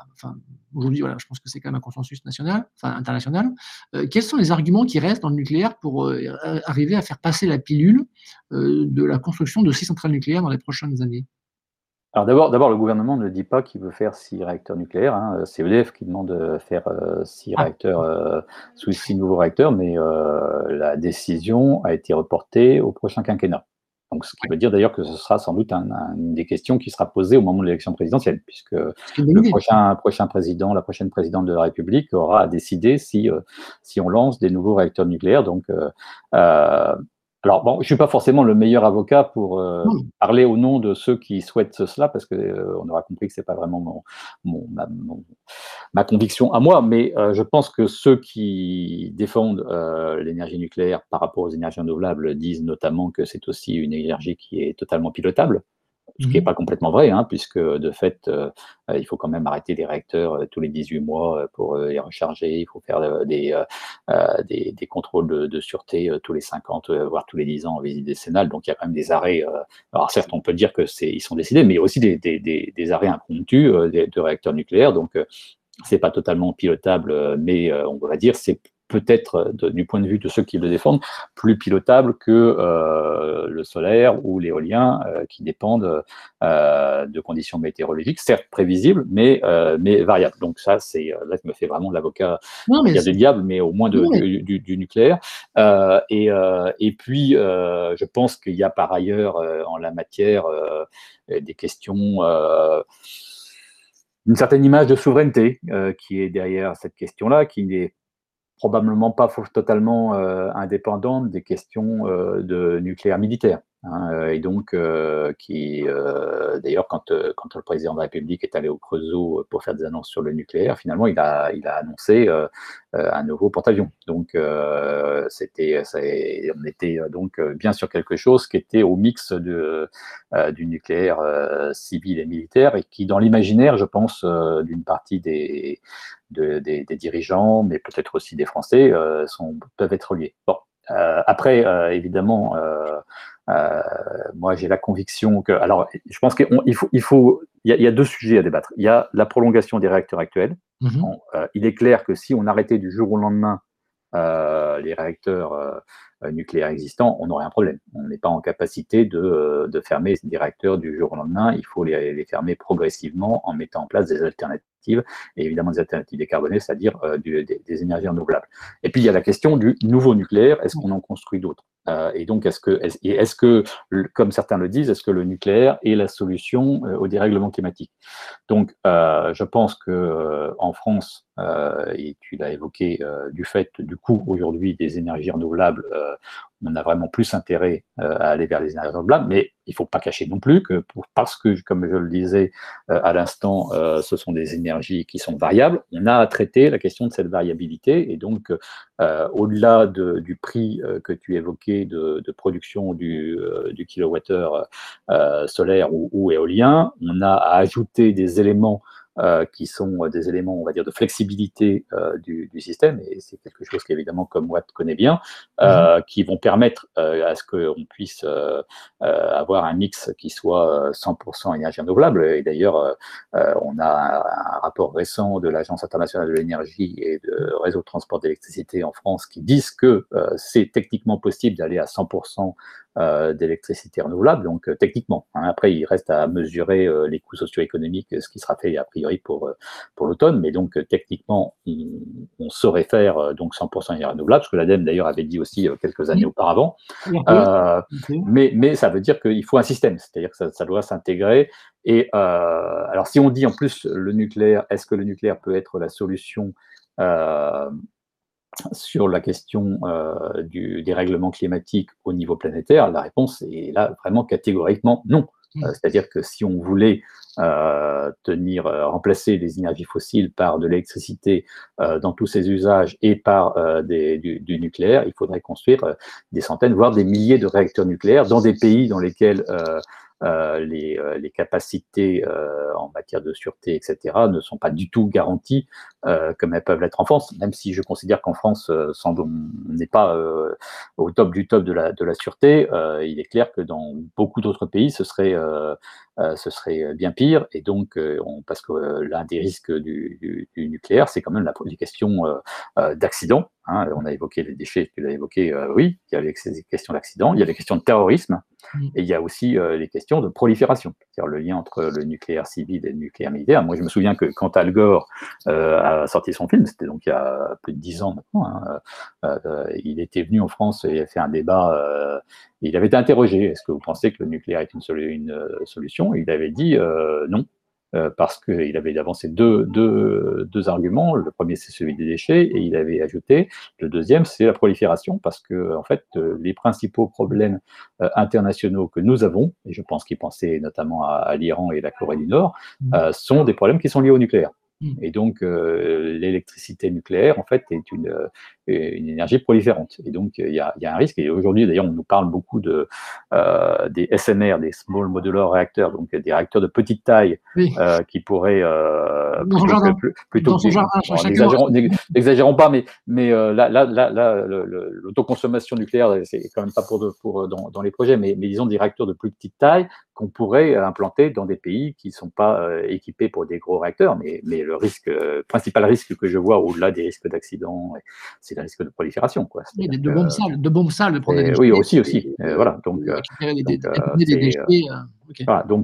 aujourd'hui, voilà, je pense que c'est quand même un consensus national, enfin international. Euh, quels sont les arguments qui restent dans le nucléaire pour euh, arriver à faire passer la pilule euh, de la construction de six centrales nucléaires dans les prochaines années? Alors d'abord, d'abord, le gouvernement ne dit pas qu'il veut faire six réacteurs nucléaires. Hein. C'est EDF qui demande de faire euh, six ah. réacteurs euh, sous six nouveaux réacteurs, mais euh, la décision a été reportée au prochain quinquennat. Donc, ce qui veut dire d'ailleurs que ce sera sans doute une des questions qui sera posée au moment de l'élection présidentielle, puisque le prochain, prochain président, la prochaine présidente de la République aura à décider si, si on lance des nouveaux réacteurs nucléaires. Donc, alors, bon, je suis pas forcément le meilleur avocat pour euh, parler au nom de ceux qui souhaitent cela, parce qu'on euh, on aura compris que c'est pas vraiment mon, ma, conviction à moi, mais euh, je pense que ceux qui défendent l'énergie nucléaire par rapport aux énergies renouvelables disent notamment que c'est aussi une énergie qui est totalement pilotable ce qui n'est mmh pas complètement vrai, hein, puisque de fait, euh, il faut quand même arrêter les réacteurs euh, tous les 18 mois euh, pour les recharger, il faut faire des, des, des, contrôles de, de sûreté tous les 50, voire tous les 10 ans en visite décennale, donc il y a quand même des arrêts, alors certes on peut dire que c'est ils sont décidés, mais il y a aussi des, des, des arrêts impromptus de réacteurs nucléaires, donc c'est pas totalement pilotable, mais on va dire c'est peut-être, du point de vue de ceux qui le défendent, plus pilotable que euh, le solaire ou l'éolien euh, qui dépendent euh, de conditions météorologiques, certes prévisibles, mais, mais variables. Donc ça, c'est là, je me fais vraiment l'avocat du diable, mais au moins de, du, nucléaire. Et, et, puis, je pense qu'il y a par ailleurs en la matière des questions une certaine image de souveraineté qui est derrière cette question-là, qui n'est probablement pas totalement euh, indépendante des questions euh, de nucléaire militaire. Hein, et donc, qui, d'ailleurs, quand, le président de la République est allé au Creusot pour faire des annonces sur le nucléaire, finalement, il a, annoncé un nouveau porte-avions. Donc, on était donc bien sur quelque chose qui était au mix du nucléaire civil et militaire et qui, dans l'imaginaire, je pense, d'une partie des, dirigeants, mais peut-être aussi des Français, peuvent être liés. Bon, après, évidemment, euh, moi, j'ai la conviction que. Alors, je pense qu'il faut. Il, faut il, y a, deux sujets à débattre. Il y a la prolongation des réacteurs actuels. Mhm. Euh, il est clair que si on arrêtait du jour au lendemain euh, les réacteurs nucléaires existants, on aurait un problème. On n'est pas en capacité de, de, fermer des réacteurs du jour au lendemain. Il faut les, les, fermer progressivement en mettant en place des alternatives, et évidemment des alternatives décarbonées, c'est-à-dire des, des, énergies renouvelables. Et puis il y a la question du nouveau nucléaire. Est-ce qu'on en construit d'autres? euh, et donc, est-ce que, est que, comme certains le disent, est-ce que le nucléaire est la solution euh, au dérèglement climatique? Donc, euh, je pense que en France, et tu l'as évoqué, du fait du coût aujourd'hui des énergies renouvelables, on a vraiment plus intérêt euh, à aller vers les énergies renouvelables, mais il ne faut pas cacher non plus que parce que, comme je le disais euh, à l'instant, euh, ce sont des énergies qui sont variables, on a à traiter la question de cette variabilité. Et donc, au-delà du prix que tu évoquais de, production du, du kilowattheure solaire ou, éolien, on a à ajouter des éléments qui sont euh, des éléments, on va dire, de flexibilité euh, du, système, et c'est quelque chose qu'évidemment, comme Watt connaît bien, mhm. qui vont permettre à ce qu'on puisse avoir un mix qui soit 100% énergie renouvelable. Et d'ailleurs, on a un, rapport récent de l'Agence internationale de l'énergie et de réseau de transport d'électricité en France qui disent que c'est techniquement possible d'aller à 100% euh, d'électricité renouvelable. Donc euh, techniquement, hein. après il reste à mesurer euh, les coûts socio-économiques, ce qui sera fait a priori pour pour l'automne. Mais donc techniquement, on, saurait faire donc 100% énergie renouvelable, ce que l'ADEME d'ailleurs avait dit aussi quelques années auparavant. mais mais ça veut dire qu'il faut un système, c'est-à-dire que ça, ça doit s'intégrer. Et alors si on dit en plus le nucléaire, est-ce que le nucléaire peut être la solution sur la question euh, du dérèglement climatique au niveau planétaire, la réponse est là vraiment catégoriquement non. Mmh. Euh, c'est-à-dire que si on voulait euh, tenir, remplacer les énergies fossiles par de l'électricité dans tous ses usages et par du, du, nucléaire, il faudrait construire des centaines, voire des milliers de réacteurs nucléaires dans des pays dans lesquels euh, les, euh, les, capacités euh, en matière de sûreté, etc., ne sont pas du tout garanties comme elles peuvent l'être en France, même si je considère qu'en France, on n'est pas au top du top de la, de la sûreté, il est clair que dans beaucoup d'autres pays, ce serait, ce serait bien pire. Et donc, on, parce que l'un des risques du, du, nucléaire, c'est quand même la, les questions d'accident. Hein. on a évoqué les déchets, tu l'as évoqué, oui, il y a les questions d'accident, il y a les questions de terrorisme, et il y a aussi les questions de prolifération, c'est-à-dire le lien entre le nucléaire civil et le nucléaire militaire. Moi, je me souviens que quand Al Gore euh, a sorti son film, c'était donc il y a plus de dix ans maintenant, hein, euh, euh, il était venu en France et a fait un débat. il avait été interrogé est-ce que vous pensez que le nucléaire est une, une solution Il avait dit non. Euh, parce qu'il avait avancé deux, deux, deux, arguments. Le premier, c'est celui des déchets, et il avait ajouté le deuxième, c'est la prolifération, parce que en fait, euh, les principaux problèmes euh, internationaux que nous avons, et je pense qu'il pensait notamment à, à l'Iran et la Corée du Nord, mmh. sont des problèmes qui sont liés au nucléaire. Mmh. Et donc, euh, l'électricité nucléaire, en fait, est une, euh, une énergie proliférante. Et donc, il y a, y a, un risque. Et aujourd'hui, d'ailleurs, on nous parle beaucoup de, euh, des SMR, des Small Modular Reactors, donc des réacteurs de petite taille euh, qui pourraient euh, plutôt, n'exagérons pas, mais, mais euh, là, là, là, l'autoconsommation nucléaire, c'est quand même pas pour, de, pour dans, dans, les projets, mais, mais disons des réacteurs de plus petite taille qu'on pourrait implanter dans des pays qui ne sont pas euh, équipés pour des gros réacteurs. Mais, mais le risque, euh, principal risque que je vois au-delà des risques d'accident, c'est le risque de prolifération. Quoi. Oui, de bombes sales, de bombes sales. oui, aussi, aussi. voilà. Donc, donc,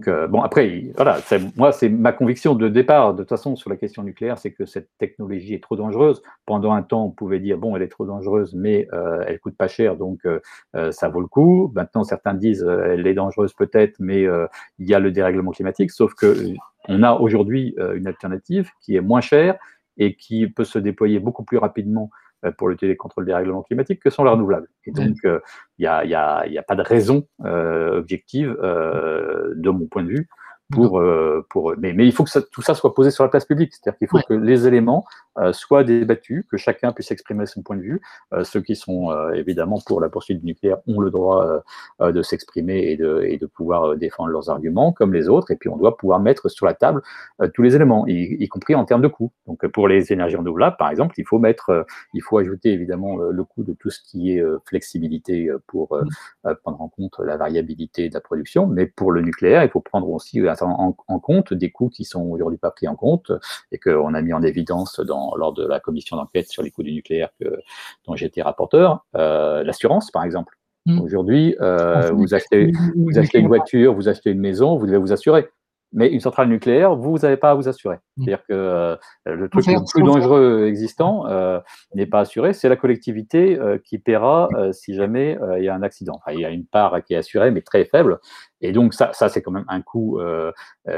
euh, bon, après, voilà, moi, c'est ma conviction de départ, de toute façon, sur la question nucléaire, c'est que cette technologie est trop dangereuse. Pendant un temps, on pouvait dire, bon, elle est trop dangereuse, mais euh, elle coûte pas cher, donc euh, ça vaut le coup. Maintenant, certains disent, elle est dangereuse peut-être, mais il y a le dérèglement climatique, sauf que on a aujourd'hui une alternative qui est moins chère et qui peut se déployer beaucoup plus rapidement pour lutter contre le dérèglement climatique que sont les renouvelables. Et donc, il n'y a, y a, y a, pas de raison objective, de mon point de vue, pour, euh, pour mais, mais il faut que ça, tout ça soit posé sur la place publique, c'est-à-dire qu'il faut que les éléments euh, soient débattus, que chacun puisse exprimer son point de vue. Euh, ceux qui sont évidemment pour la poursuite du nucléaire ont le droit de s'exprimer et de, et de pouvoir défendre leurs arguments, comme les autres, et puis on doit pouvoir mettre sur la table tous les éléments, y, y, compris en termes de coûts. Donc pour les énergies renouvelables, par exemple, il faut mettre, il faut ajouter évidemment le coût de tout ce qui est flexibilité pour prendre en compte la variabilité de la production, mais pour le nucléaire, il faut prendre aussi en, en, compte des coûts qui sont aujourd'hui pas pris en compte et qu'on a mis en évidence dans, lors de la commission d'enquête sur les coûts du nucléaire que, dont été rapporteur. Euh, L'assurance, par exemple. Mmh. Aujourd'hui, euh, vous, achetez, vous achetez une voiture, vous achetez une maison, vous devez vous assurer. Mais une centrale nucléaire, vous, n'avez pas à vous assurer. Mmh. C'est-à-dire que euh, le truc le plus dangereux existant euh, n'est pas assuré, c'est la collectivité euh, qui paiera si jamais il y a un accident. Enfin, il y a une part qui est assurée, mais très faible. Et donc, ça, ça c'est quand même un coût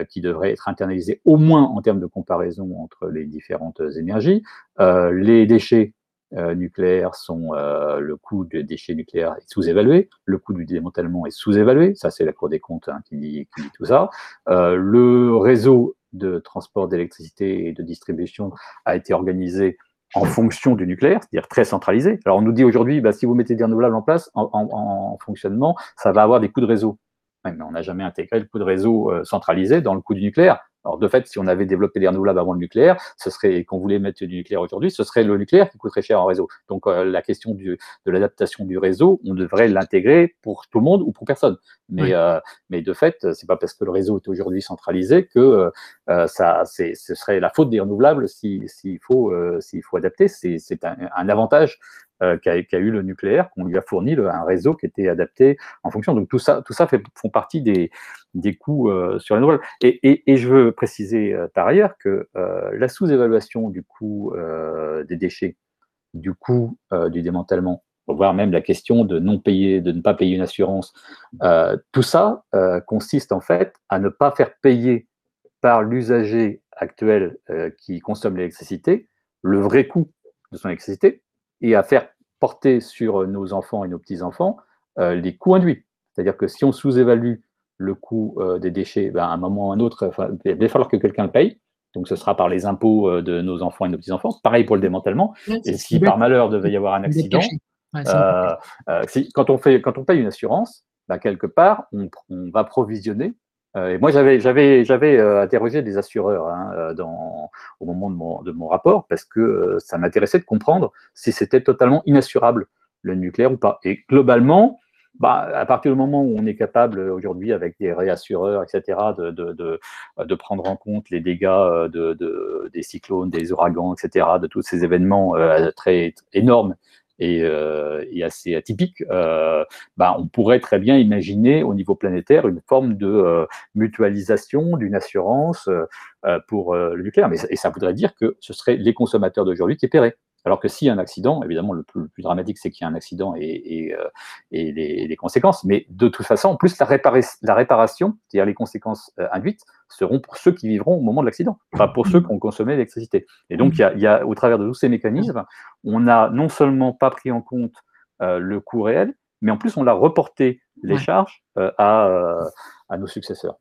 qui devrait être internalisé, au moins en termes de comparaison entre les différentes énergies. les déchets, nucléaires sont euh, le coût des déchets nucléaires est sous-évalué, le coût du démantèlement est sous-évalué, ça c'est la Cour des comptes hein, qui, dit, qui, dit, tout ça. Euh, le réseau de transport d'électricité et de distribution a été organisé en fonction du nucléaire, c'est-à-dire très centralisé. Alors on nous dit aujourd'hui, bah, si vous mettez des renouvelables en place, en, en, en, fonctionnement, ça va avoir des coûts de réseau. mais on n'a jamais intégré le coût de réseau euh, centralisé dans le coût du nucléaire. Alors, de fait, si on avait développé les renouvelables avant le nucléaire, ce serait, qu'on voulait mettre du nucléaire aujourd'hui, ce serait le nucléaire qui coûterait cher en réseau. Donc, euh, la question du, de l'adaptation du réseau, on devrait l'intégrer pour tout le monde ou pour personne. Mais, oui. euh, mais de fait, c'est pas parce que le réseau est aujourd'hui centralisé que euh, ça, c'est, ce serait la faute des renouvelables s'il si, faut, euh, s'il faut adapter. C'est, c'est un, un avantage euh, qu'a qu eu le nucléaire, qu'on lui a fourni un réseau qui était adapté en fonction. Donc tout ça, tout ça font partie des, des coûts euh, sur les renouvelables. Et, et, je veux préciser euh, par ailleurs que la sous-évaluation du coût des déchets, du coût du démantèlement, voire même la question de non payer, de ne pas payer une assurance, tout ça consiste en fait à ne pas faire payer par l'usager actuel qui consomme l'électricité le vrai coût de son électricité, et à faire porter sur nos enfants et nos petits-enfants euh, les coûts induits. C'est-à-dire que si on sous-évalue le coût euh, des déchets, ben, à un moment ou à un autre, il va falloir que quelqu'un le paye. Donc, ce sera par les impôts euh, de nos enfants et nos petits-enfants. Pareil pour le démantèlement. et si par malheur devait y avoir un accident, ouais, euh, euh, si, quand, on fait, quand on paye une assurance, ben, quelque part, on, on va provisionner euh, et moi, j'avais, euh, interrogé des assureurs hein, euh, au moment de mon, rapport parce que ça m'intéressait de comprendre si c'était totalement inassurable le nucléaire ou pas. Et globalement, bah, à partir du moment où on est capable aujourd'hui avec des réassureurs, etc., de, prendre en compte les dégâts de, de, des cyclones, des ouragans, etc., de tous ces événements euh, très énormes et, euh, et assez atypique, euh, bah, on pourrait très bien imaginer au niveau planétaire une forme de euh, mutualisation, d'une assurance pour le nucléaire. Mais, et ça voudrait dire que ce seraient les consommateurs d'aujourd'hui qui paieraient. Alors que s'il y a un accident, évidemment, le plus, le plus dramatique, c'est qu'il y a un accident et, et, euh, et les, les, conséquences. Mais de toute façon, en plus, la, répara la réparation, c'est-à-dire les conséquences euh, induites, seront pour ceux qui vivront au moment de l'accident, pas pour ceux qui ont consommé l'électricité. Et donc, il y, a, il y, a, au travers de tous ces mécanismes, on n'a non seulement pas pris en compte euh, le coût réel, mais en plus, on l'a reporté les charges à, à nos successeurs.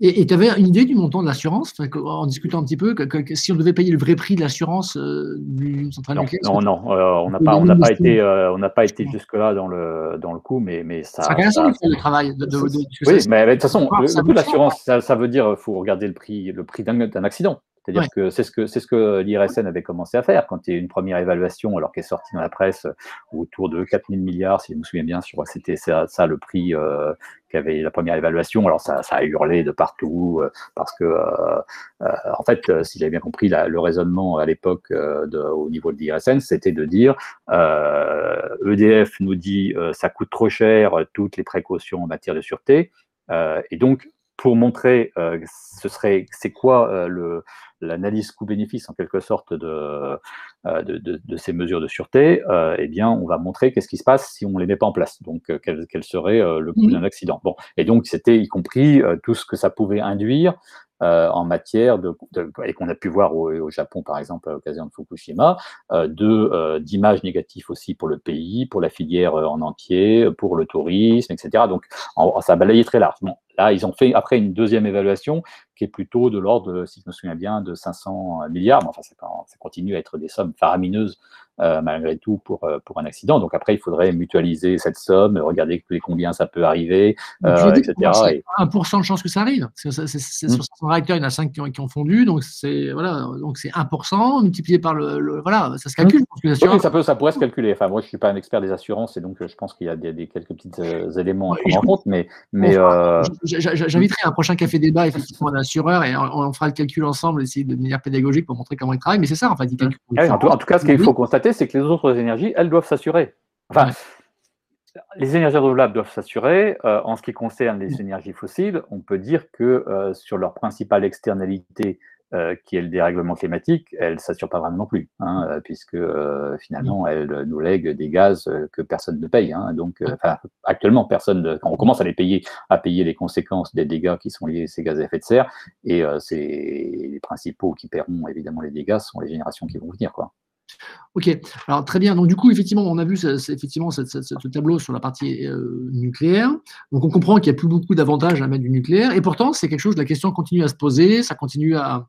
Et tu avais une idée du montant de l'assurance, en discutant un petit peu, que, que, si on devait payer le vrai prix de l'assurance euh, d'une centrale non, nucléaire Non, non, euh, on n'a pas, on n'a pas été, euh, on n'a pas été jusque là dans le dans le coup, mais mais ça. Ça a quand même le travail. De, de, de, oui, mais, de toute façon, le, le coût de l'assurance, ça, ça, veut dire, faut regarder le prix, le prix d'un accident. C'est-à-dire ouais. que c'est ce que c'est ce que l'IRSN avait commencé à faire quand il y a eu une première évaluation, alors qu'elle est sortie dans la presse autour de 4000 milliards, si je me souviens bien, sur c'était ça, ça, le prix euh, qu'avait la première évaluation. Alors ça, ça, a hurlé de partout euh, parce que euh, euh en fait, euh, si j'avais bien compris le raisonnement à l'époque euh, au niveau de l'IRSN, c'était de dire EDF nous dit ça coûte trop cher toutes les précautions en matière de sûreté et donc pour montrer ce serait c'est quoi le l'analyse coût-bénéfice en quelque sorte de, euh, de, de, de, ces mesures de sûreté, euh, eh bien, on va montrer qu'est-ce qui se passe si on ne les met pas en place. Donc, euh, quel, quel, serait euh, le coût mmh. d'un accident. Bon, et donc c'était y compris euh, tout ce que ça pouvait induire en matière de, et qu'on a pu voir au, Japon par exemple à l'occasion de Fukushima, de d'images négatives aussi pour le pays, pour la filière en entier, pour le tourisme, etc. Donc ça a balayé très large. Là, ils ont fait après une deuxième évaluation qui est plutôt de l'ordre, si je me souviens bien, de 500 milliards. Mais enfin, ça continue à être des sommes faramineuses euh, malgré tout pour, euh, pour un accident. Donc après, il faudrait mutualiser cette somme, regarder combien ça peut arriver, euh, etc. 1% de chance que ça arrive. C'est, c'est, mmh. Sur 500 réacteurs, il y en a 5 qui ont, qui ont fondu, donc c'est voilà, donc c'est 1% multiplié par le, voilà, ça se calcule. Mmh. ça, peut, ça pourrait se calculer. Enfin, moi, je suis pas un expert des assurances et donc je pense qu'il y a des, quelques petits éléments à prendre en compte, mais, mais j'inviterai un prochain café débat effectivement un assureur et on, fera le calcul ensemble, essayer de manière pédagogique pour montrer comment il travaille. Mais c'est ça, en fait. Ah en, tout, cas, ce qu'il faut constater, c'est que les autres énergies, elles doivent s'assurer. Enfin, les énergies renouvelables doivent s'assurer. Euh, en ce qui concerne les énergies fossiles, on peut dire que euh, sur leur principale externalité, euh, qui est le dérèglement climatique, elles ne s'assurent pas vraiment non plus, hein, puisque finalement, elles nous lèguent des gaz que personne ne paye. Hein. donc, actuellement, personne, on commence à les payer, à payer les conséquences des dégâts qui sont liés à ces gaz à effet de serre, et c'est les principaux qui paieront évidemment les dégâts sont les générations qui vont venir, quoi. Ok, alors très bien. Donc du coup, effectivement, on a vu ce, ce, tableau sur la partie euh, nucléaire. Donc on comprend qu'il n'y a plus beaucoup d'avantages à mettre du nucléaire. Et pourtant, c'est quelque chose, la question continue à se poser, ça continue à,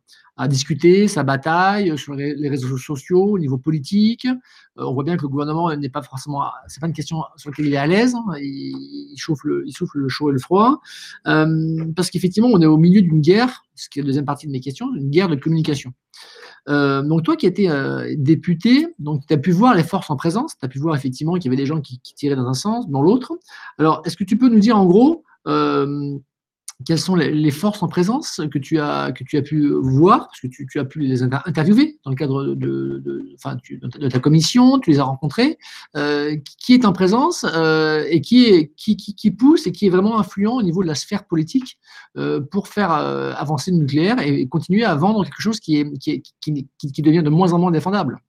discuter, ça bataille sur les, réseaux sociaux, au niveau politique. Euh, on voit bien que le gouvernement n'est pas forcément, c'est pas une question sur laquelle il est à l'aise. Hein. Il, il souffle le chaud et le froid. Euh, parce qu'effectivement, on est au milieu d'une guerre, ce qui est la deuxième partie de mes questions, une guerre de communication. Euh, donc toi qui étais euh, député, donc tu as pu voir les forces en présence, tu as pu voir effectivement qu'il y avait des gens qui, qui, tiraient dans un sens, dans l'autre. Alors, est-ce que tu peux nous dire en gros euh, quelles sont les, forces en présence que tu as, que tu as pu voir, parce que tu, as pu les interviewer dans le cadre de, ta commission, tu les as rencontrés, euh, qui est en présence euh, et qui, pousse et qui est vraiment influent au niveau de la sphère politique euh, pour faire avancer le nucléaire et, continuer à vendre quelque chose qui, qui devient de moins en moins défendable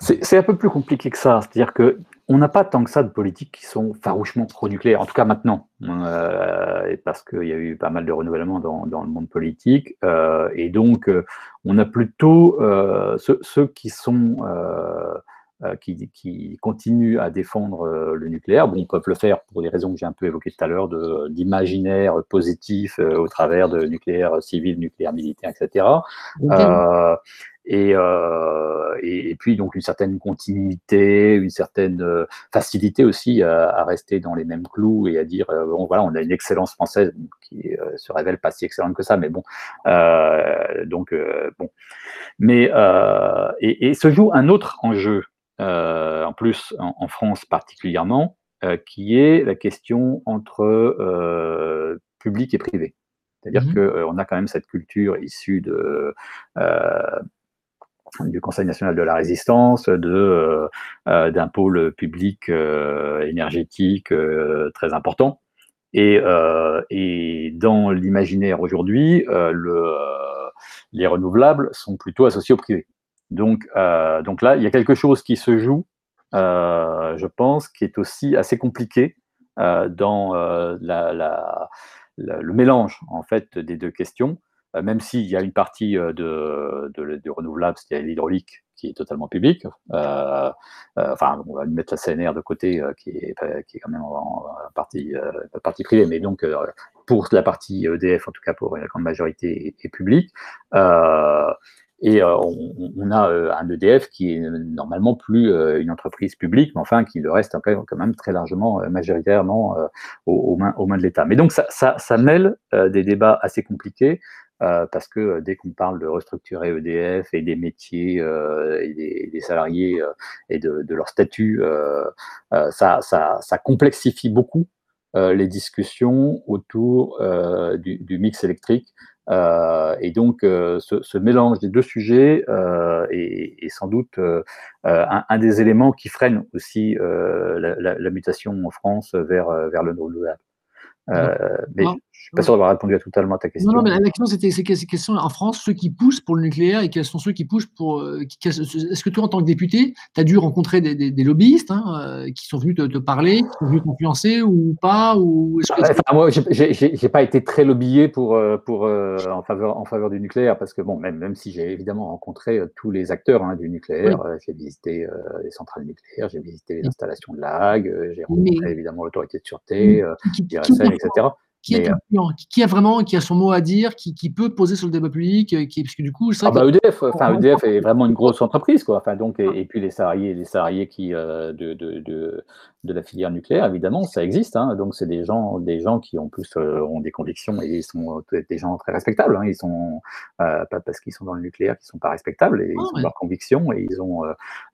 c'est un peu plus compliqué que ça. C'est-à-dire que on n'a pas tant que ça de politiques qui sont farouchement pro-nucléaires, en tout cas maintenant, euh, parce qu'il y a eu pas mal de renouvellement dans, le monde politique, euh, et donc euh, on a plutôt ceux, qui sont qui, qui, continuent à défendre le nucléaire. Bon, peuvent le faire pour des raisons que j'ai un peu évoquées tout à l'heure, d'imaginaire positif au travers de nucléaire civil, nucléaire militaire, etc. Euh, et, et, puis donc une certaine continuité, une certaine euh, facilité aussi à, rester dans les mêmes clous et à dire euh, bon voilà on a une excellence française qui se révèle pas si excellente que ça mais bon donc bon mais et, et, se joue un autre enjeu en plus en, France particulièrement qui est la question entre public et privé. C'est-à-dire mmh qu'on a quand même cette culture issue de, du Conseil national de la résistance, de euh, euh, d'un pôle public euh, énergétique très important. Et, et dans l'imaginaire aujourd'hui, le, les renouvelables sont plutôt associés au privé. Donc, donc là, il y a quelque chose qui se joue, je pense, qui est aussi assez compliqué dans la, le mélange en fait des deux questions. Euh, même s'il y a une partie euh, de, de, renouvelables, c'est-à-dire l'hydraulique, qui est totalement publique. Euh, enfin, on va mettre la CNR de côté, qui, est, qui est quand même en, partie, partie privée, mais donc pour la partie EDF, en tout cas pour la grande majorité, est, publique. Et on, a un EDF qui est normalement plus une entreprise publique, mais enfin qui le reste quand même très largement, majoritairement aux, mains, aux, mains, de l'État. Mais donc ça, ça mêle des débats assez compliqués euh, parce que euh, dès qu'on parle de restructurer EDF et des métiers euh, et, des, salariés et de, leur statut, ça, ça, complexifie beaucoup les discussions autour du, mix électrique. et donc, ce, mélange des deux sujets est, sans doute un, des éléments qui freine aussi la, mutation en France vers, vers le renouvelable. mais je suis pas sûr d'avoir répondu à totalement à ta question. Non, non, mais la question, c'était ces questions en France, ceux qui poussent pour le nucléaire et quels sont ceux qui poussent pour. Est-ce que toi, en tant que député, tu as dû rencontrer des, lobbyistes hein, qui sont venus te, parler, qui sont venus t'influencer ou pas ou que enfin, Moi, j'ai pas été très lobbyé pour, pour, en, faveur, en faveur du nucléaire parce que, bon, même, même si j'ai évidemment rencontré tous les acteurs hein, du nucléaire, j'ai visité les centrales nucléaires, j'ai visité les installations de la Hague, j'ai rencontré évidemment l'autorité de sûreté, l'IRSN, etc. Euh, qui, a vraiment qui a son mot à dire, qui, peut poser sur le débat public, euh, qui, parce que du coup, ah bah EDF, enfin EDF est vraiment une grosse entreprise, quoi. Enfin donc et, puis les salariés, les salariés qui euh, de, de, de, de, la filière nucléaire, évidemment, ça existe. Hein. donc c'est des gens, des gens qui en plus ont des convictions et ils sont des gens très respectables. Hein. ils sont pas parce qu'ils sont dans le nucléaire qu'ils sont pas respectables et ils ah ont leurs convictions et ils ont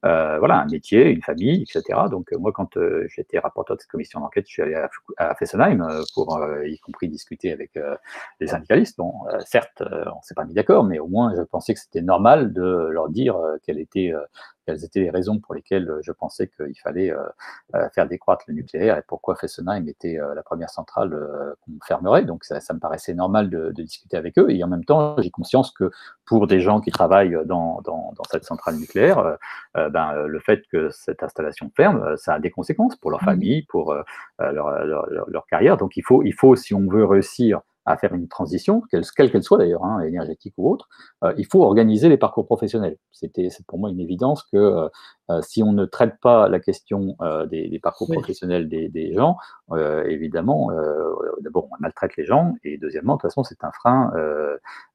voilà un métier, une famille, etc. Donc moi quand j'étais rapporteur de cette commission d'enquête, je suis allé à, à Fessenheim pour y compris discuter avec euh, les syndicalistes. Bon, euh, certes, euh, on ne s'est pas mis d'accord, mais au moins je pensais que c'était normal de leur dire quelle était quelles étaient les raisons pour lesquelles euh, je pensais qu'il fallait euh, euh, faire décroître le nucléaire et pourquoi Fessenheim était la première centrale qu'on fermerait. Donc ça, me paraissait normal de, discuter avec eux. Et en même temps, j'ai conscience que pour des gens qui travaillent dans, cette centrale nucléaire, ben, le fait que cette installation ferme, ça a des conséquences pour leur mmh. famille, pour leur, carrière. Donc il faut, il faut, si on veut réussir à faire une transition, quelle qu'elle soit d'ailleurs, hein, énergétique ou autre, euh, il faut organiser les parcours professionnels. C'était c'est pour moi une évidence que euh, euh, si on ne traite pas la question des, parcours professionnels des, gens, évidemment, d'abord on maltraite les gens et deuxièmement, de toute façon, c'est un frein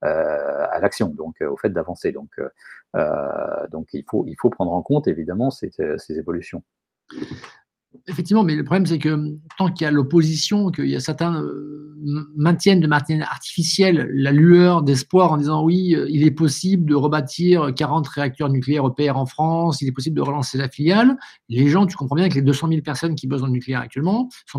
à l'action, donc au fait d'avancer. Donc, donc il faut il faut prendre en compte évidemment ces, ces évolutions. Effectivement, mais le problème, c'est que tant qu'il y a l'opposition, qu'il y a certains euh, maintiennent de manière artificielle la lueur d'espoir en disant oui, euh, il est possible de rebâtir 40 réacteurs nucléaires EPR en France, il est possible de relancer la filiale. Les gens, tu comprends bien que les 200 000 personnes qui bossent dans le nucléaire actuellement ne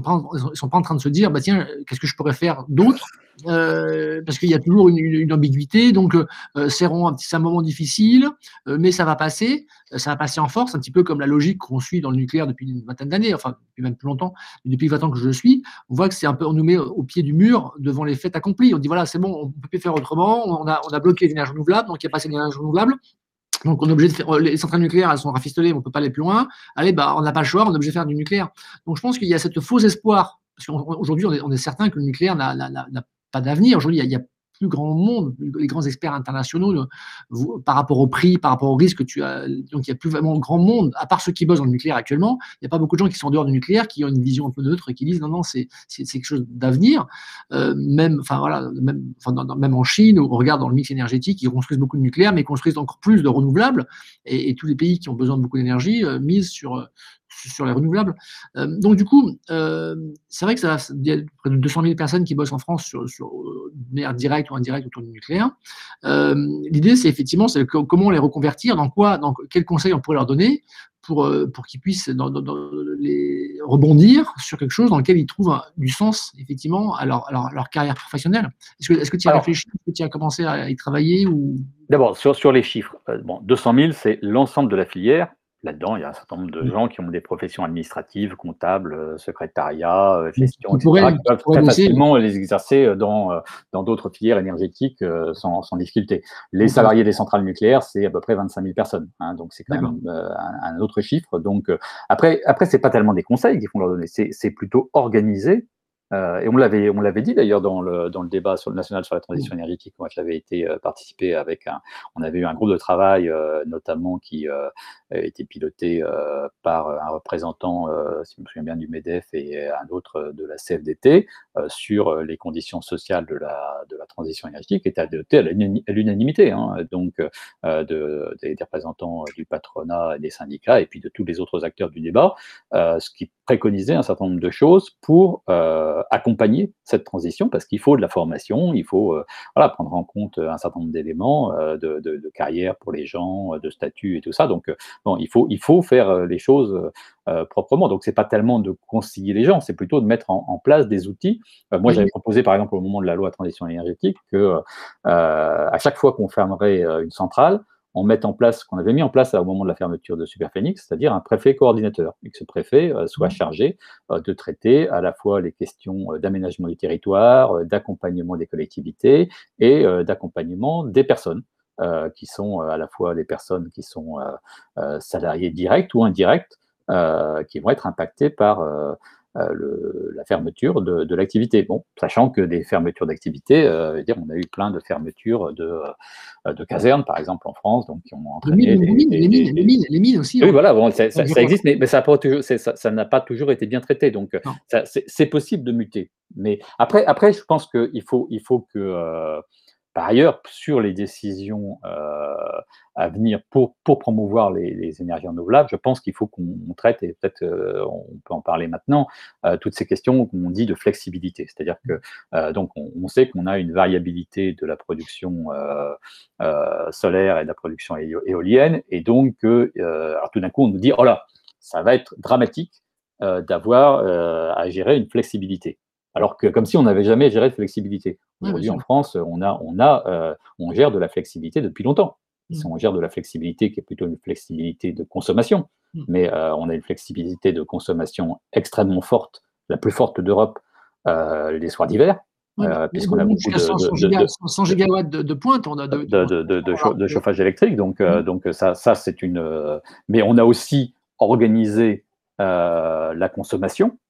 sont, pas, en train de se dire bah, tiens, qu'est-ce que je pourrais faire d'autre? Euh, parce qu'il y a toujours une, ambiguïté. Donc, euh, c'est un, moment difficile, mais ça va passer. Ça va passer en force, un petit peu comme la logique qu'on suit dans le nucléaire depuis une vingtaine d'années, enfin, depuis même plus longtemps, depuis 20 ans que je le suis. On voit que c'est un peu, on nous met au pied du mur devant les faits accomplis. On dit voilà, c'est bon, on peut plus faire autrement. On a, a bloqué les énergies renouvelables, donc il n'y a pas assez d'énergie renouvelable. Donc, on est obligé de faire, les centrales nucléaires, elles sont rafistolées, on ne peut pas aller plus loin. Allez, bah, on n'a pas le choix, on est obligé de faire du nucléaire. Donc, je pense qu'il y a cette faux espoir, parce qu'aujourd'hui, on, est certain que le nucléaire n'a pas d'avenir. Aujourd'hui, il y, a plus grand monde, les grands experts internationaux, par rapport au prix, par rapport au risque, tu as, donc il n'y a plus vraiment grand monde, à part ceux qui bossent dans le nucléaire actuellement, il n'y a pas beaucoup de gens qui sont en dehors du nucléaire, qui ont une vision un peu neutre et qui disent non, non, c'est quelque chose d'avenir. Euh, même, voilà, même, en Chine, on regarde dans le mix énergétique, ils construisent beaucoup de nucléaire, mais construisent encore plus de renouvelables, et, tous les pays qui ont besoin de beaucoup d'énergie euh, misent sur, sur les renouvelables. Euh, donc du coup, euh, c'est vrai que ça, il y a près de 200 000 personnes qui bossent en France sur, sur euh, manière directe ou indirecte autour du nucléaire. L'idée, c'est effectivement, c'est comment les reconvertir, dans quoi, dans quels conseils on pourrait leur donner pour, pour qu'ils puissent dans, les rebondir sur quelque chose dans lequel ils trouvent du sens, effectivement, à leur, leur, carrière professionnelle. Est-ce que, est que tu as réfléchi, est-ce que tu as commencé à y travailler ou... D'abord, sur, sur les chiffres, bon, 200 000, c'est l'ensemble de la filière Là-dedans, il y a un certain nombre de mmh. gens qui ont des professions administratives, comptables, euh, secrétariat, euh, mmh. gestion, etc., qui peuvent très facilement les exercer euh, dans dans d'autres filières énergétiques sans, sans, difficulté. Les salariés des centrales nucléaires, c'est à peu près 25 000 personnes. Hein, donc c'est quand même un, autre chiffre. Donc après, après c'est pas tellement des conseils qu'il faut leur donner, c'est plutôt organiser et on l'avait, on l'avait dit d'ailleurs dans le, dans le débat sur le national sur la transition mmh. énergétique. Moi, j'avais été euh, participé avec un, on avait eu un groupe de travail euh, notamment qui était piloté par un représentant, si je me souviens bien, du Medef et un autre de la CFDT sur les conditions sociales de la, de la transition énergétique, qui était adopté à l'unanimité, hein, donc de, des, représentants du patronat et des syndicats et puis de tous les autres acteurs du débat, ce qui préconisait un certain nombre de choses pour euh, accompagner cette transition parce qu'il faut de la formation, il faut euh, voilà, prendre en compte un certain nombre d'éléments euh, de, de, carrière pour les gens, de statut et tout ça. Donc, bon, il faut, il faut faire les choses proprement. Donc, c'est pas tellement de concilier les gens, c'est plutôt de mettre en, place des outils. moi, j'avais proposé, par exemple, au moment de la loi transition énergétique, que à chaque fois qu'on fermerait une centrale, on mette en place ce qu'on avait mis en place au moment de la fermeture de Superphénix, c'est-à-dire un préfet coordinateur, et que ce préfet euh, soit mmh. chargé euh, de traiter à la fois les questions euh, d'aménagement du territoire, d'accompagnement des collectivités et d'accompagnement des personnes. qui sont à la fois des personnes qui sont salariées directes ou indirectes, qui vont être impactées par le, la fermeture de, de l'activité. Bon, sachant que des fermetures d'activité, euh, dire, on a eu plein de fermetures de, euh, de casernes, par exemple, en France, donc qui ont entraîné. Les mines, les, mines, les, mines, les mines, aussi. Oui, hein. voilà, bon, ça, ça, ça, existe, mais, mais ça n'a pas, toujours été bien traité. Donc, c'est possible de muter. Mais après, après je pense qu'il faut, il faut que. Par ailleurs, sur les décisions euh, à venir pour, pour promouvoir les, énergies renouvelables, je pense qu'il faut qu'on traite, et peut-être euh, on peut en parler maintenant, euh, toutes ces questions qu'on dit de flexibilité. C'est-à-dire que donc on, sait qu'on a une variabilité de la production solaire et de la production éolienne, et donc tout d'un coup on nous dit oh là, ça va être dramatique d'avoir à gérer une flexibilité. Alors que comme si on n'avait jamais géré de flexibilité. Aujourd'hui, en France, on, a, on, a, euh, on gère de la flexibilité depuis longtemps. Mmh. On gère de la flexibilité qui est plutôt une flexibilité de consommation, mmh. mais euh, on a une flexibilité de consommation extrêmement forte, la plus forte d'Europe, euh, les soirs d'hiver. puisqu'on a beaucoup de, 100, gigawatts de, pointe, on a de, de, chauffage électrique. Donc, mmh. donc ça, ça c'est une. mais on a aussi organisé la consommation euh,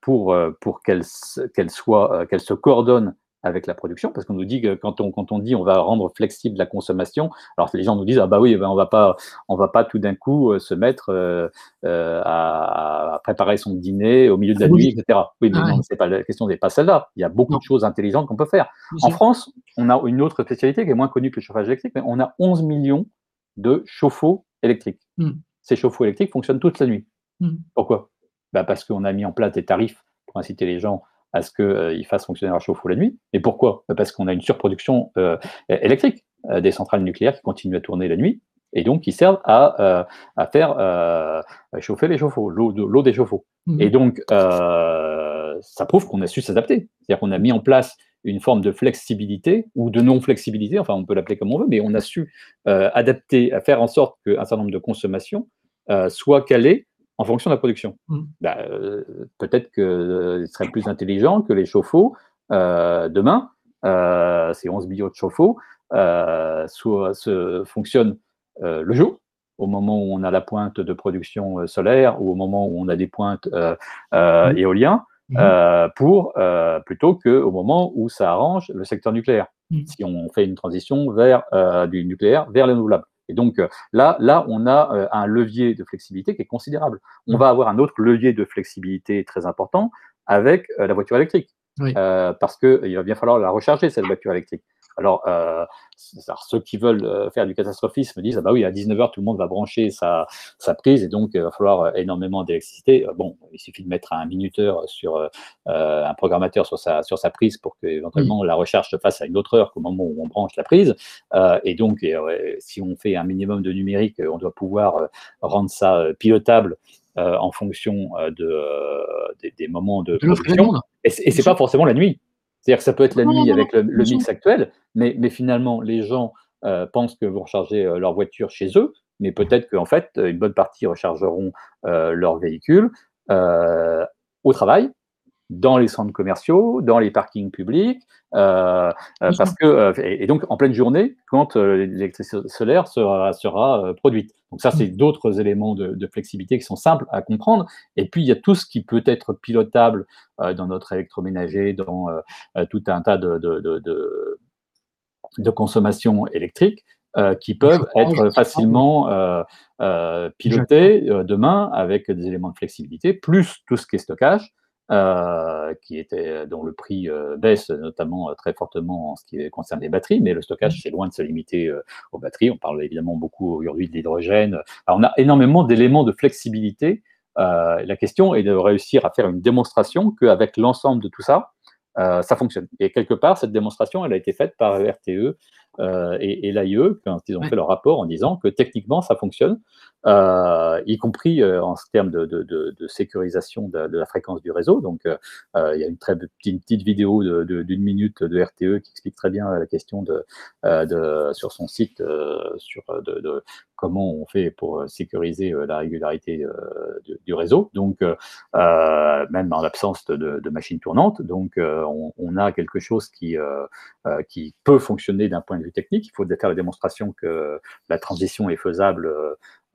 pour, euh, pour qu'elle soit, euh, qu'elle se coordonne avec la production, parce qu'on nous dit que quand on, quand on dit on va rendre flexible la consommation, alors les gens nous disent ah bah oui, ben on va pas, on va pas tout d'un coup se mettre à, préparer son dîner au milieu de la nuit, etc. Oui, mais non, c'est pas la question n'est pas celle-là. Il y a beaucoup de choses intelligentes qu'on peut faire. En France, on a une autre spécialité qui est moins connue que le chauffage électrique, mais on a 11 millions de chauffe-eau électriques. Hmm. Ces chauffe-eau électriques fonctionnent toute la nuit. Hmm. Pourquoi? Bah, parce qu'on a mis en place des tarifs pour inciter les gens à ce qu'ils euh, fassent fonctionner leur chauffe-eau la nuit. Et pourquoi? Bah, Parce qu'on a une surproduction euh, électrique euh, des centrales nucléaires qui continuent à tourner la nuit et donc qui servent à, faire chauffer les chauffe-eau, l'eau des chauffe-eau. Mmh. Et donc, ça prouve qu'on a su s'adapter. C'est-à-dire qu'on a mis en place une forme de flexibilité ou de non-flexibilité, enfin on peut l'appeler comme on veut, mais on a su adapter, à faire en sorte qu'un certain nombre de consommations soient calées en fonction de la production. Mmh. Bah, euh, peut-être qu'il euh, serait plus intelligent que les chauffe-eau, euh, demain, ces 11 millions de chauffe-eau, se fonctionnent le jour, au moment où on a la pointe de production solaire ou au moment où on a des pointes mmh. éoliennes, mmh. pour plutôt qu'au moment où ça arrange le secteur nucléaire, si on fait une transition vers du nucléaire vers les renouvelables. Et donc euh, là, là, on a euh, un levier de flexibilité qui est considérable. On va avoir un autre levier de flexibilité très important avec euh, la voiture électrique. parce qu'il va bien falloir la recharger, cette voiture électrique. Alors, euh, ceux qui veulent euh, faire du catastrophisme disent, ah bah oui, à 19h, tout le monde va brancher sa, sa prise et donc il va falloir énormément d'électricité. Bon, il suffit de mettre un minuteur sur euh, un programmateur sur sa, sur sa prise pour que éventuellement la recharge se fasse à une autre heure qu'au moment où on branche la prise. et donc, si on fait un minimum de numérique, on doit pouvoir rendre ça pilotable en fonction de, des, moments de production. Et, et c'est pas forcément la nuit. C'est-à-dire que ça peut être la nuit avec le, mix actuel, mais, mais, finalement, les gens euh, pensent que vous rechargez euh, leur voiture chez eux, mais peut-être qu'en fait, une bonne partie rechargeront euh, leur véhicule au travail, dans les centres commerciaux, dans les parkings publics, euh, euh, parce que euh, et, donc en pleine journée quand l'électricité solaire sera, sera produite. Donc ça, c'est d'autres éléments de, flexibilité qui sont simples à comprendre. Et puis il y a tout ce qui peut être pilotable dans notre électroménager, dans tout un tas de, de, de consommation électrique. qui peuvent être facilement pilotés demain avec des éléments de flexibilité, plus tout ce qui est stockage, qui était, dont le prix euh, baisse notamment euh, très fortement en ce qui concerne les batteries, mais le stockage, mmh. c'est loin de se limiter aux batteries. On parle évidemment beaucoup aujourd'hui de l'hydrogène. on a énormément d'éléments de flexibilité. la question est de réussir à faire une démonstration qu'avec l'ensemble de tout ça, ça fonctionne. Et quelque part, cette démonstration, elle a été faite par RTE et, et l'AIE quand ils ont fait leur rapport en disant que techniquement ça fonctionne, y compris en termes de, de, de, sécurisation de, la fréquence du réseau. Donc il y a une très petite, petite vidéo d'une minute de RTE qui explique très bien la question de, sur son site sur de, comment on fait pour sécuriser la régularité du, réseau. Donc même en l'absence de, machines tournantes, donc on, on, a quelque chose qui euh, qui peut fonctionner d'un point de vue technique. Il faut faire la démonstration que la transition est faisable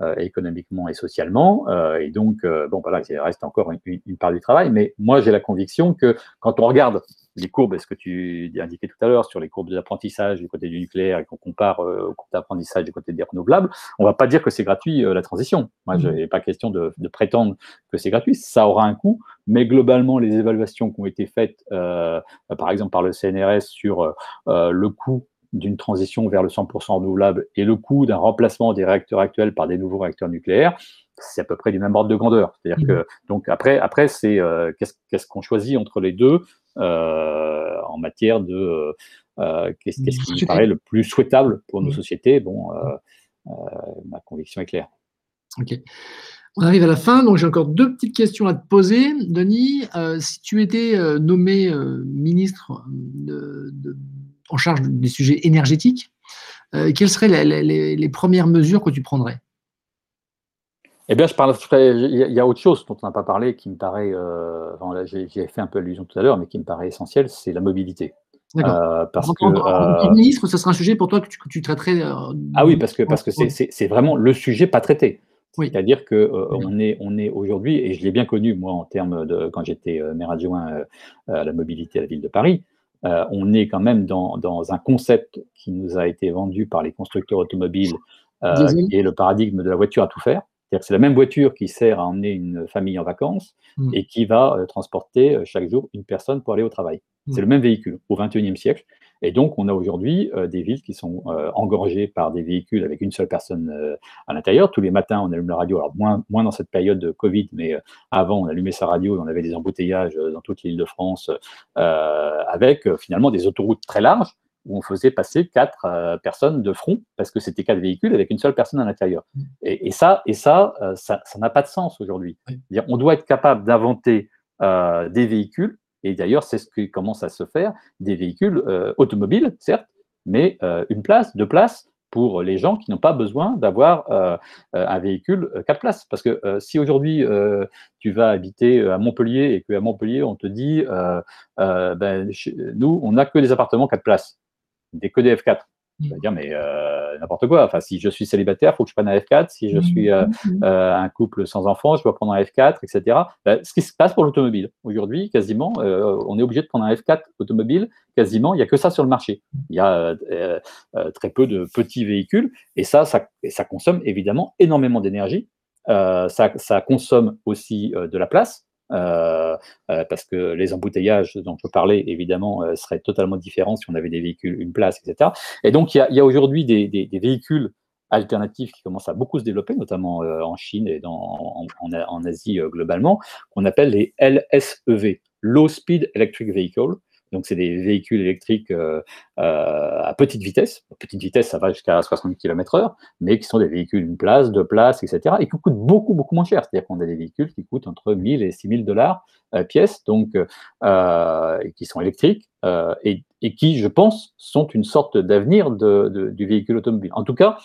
euh, économiquement et socialement. Euh, et donc, bon, voilà, il reste encore une, part du travail. Mais moi, j'ai la conviction que quand on regarde les courbes, ce que tu indiquais tout à l'heure sur les courbes d'apprentissage du côté du nucléaire et qu'on compare aux courbes d'apprentissage du côté des renouvelables, on ne va pas dire que c'est gratuit la transition. Moi, mmh. je n'ai pas question de, de, prétendre que c'est gratuit. Ça aura un coût, mais globalement, les évaluations qui ont été faites, euh, par exemple par le CNRS, sur euh, euh, le coût d'une transition vers le 100% renouvelable et le coût d'un remplacement des réacteurs actuels par des nouveaux réacteurs nucléaires, c'est à peu près du même ordre de grandeur. C'est-à-dire que donc après, après c'est qu'est-ce qu'on choisit entre les deux en matière de qu'est-ce qui paraît le plus souhaitable pour nos sociétés? Bon, ma conviction est claire. Ok. On arrive à la fin, donc j'ai encore deux petites questions à te poser. Denis, euh, si tu étais euh, nommé euh, ministre en charge des sujets énergétiques, quelles seraient les, premières mesures que tu prendrais? Eh bien, je parle, il y a autre chose dont on n'a pas parlé qui me paraît, j'ai fait un peu allusion tout à l'heure, mais qui me paraît essentiel, c'est la mobilité. D'accord. parce que, en, ministre, ce sera un sujet pour toi que tu, traiterais. ah oui, parce que parce que c'est vraiment le sujet pas traité. C'est-à-dire que euh, on est, on est aujourd'hui, et je l'ai bien connu moi en termes de quand j'étais euh, maire adjoint euh, à la mobilité à la ville de Paris, on est quand même dans, dans, un concept qui nous a été vendu par les constructeurs automobiles, qui est le paradigme de la voiture à tout faire. C'est-à-dire que c'est la même voiture qui sert à emmener une famille en vacances mmh. et qui va transporter chaque jour une personne pour aller au travail. C'est mmh. le même véhicule au XXIe siècle. Et donc, on a aujourd'hui euh, des villes qui sont euh, engorgées par des véhicules avec une seule personne euh, à l'intérieur. Tous les matins, on allume la radio. Alors, moins, moins dans cette période de Covid, mais avant, on allumait sa radio et on avait des embouteillages dans toute l'île de France avec finalement des autoroutes très larges où on faisait passer quatre personnes de front parce que c'était quatre véhicules avec une seule personne à l'intérieur. Mmh. Et, ça, et ça, ça n'a pas de sens aujourd'hui. On doit être capable d'inventer des véhicules et d'ailleurs, c'est ce qui commence à se faire, des véhicules euh, automobiles, certes, mais euh, une place, deux places pour les gens qui n'ont pas besoin d'avoir euh, un véhicule quatre places. Parce que si aujourd'hui tu vas habiter à Montpellier et qu'à Montpellier on te dit, ben, nous on n'a que des appartements quatre places, des que des F4. Je vais dire, mais euh, n'importe quoi. Enfin, si je suis célibataire, il faut que je prenne un F4. Si je suis euh, mmh. euh, un couple sans enfants, je dois prendre un F4, etc. Ben, ce qui se passe pour l'automobile. Aujourd'hui, quasiment, on est obligé de prendre un F4 automobile. Quasiment, il n'y a que ça sur le marché. Il y a très peu de petits véhicules. Et ça, ça, ça consomme évidemment énormément d'énergie. Ça, ça, consomme aussi de la place. Euh, euh, parce que les embouteillages dont je parlais, évidemment, euh, seraient totalement différents si on avait des véhicules, une place, etc. Et donc, il y a, aujourd'hui des, véhicules alternatifs qui commencent à beaucoup se développer, notamment en Chine et en, Asie globalement, qu'on appelle les LSEV, Low Speed Electric Vehicle. Donc, c'est des véhicules électriques euh, euh, à petite vitesse. Petite vitesse, ça va jusqu'à 60 km/h, mais qui sont des véhicules une place, deux places, etc. et qui coûtent beaucoup, beaucoup moins cher. C'est-à-dire qu'on a des véhicules qui coûtent entre 1000 et 6000 dollars euh, pièce, donc, qui sont électriques et, qui, je pense, sont une sorte d'avenir du véhicule automobile. En tout cas,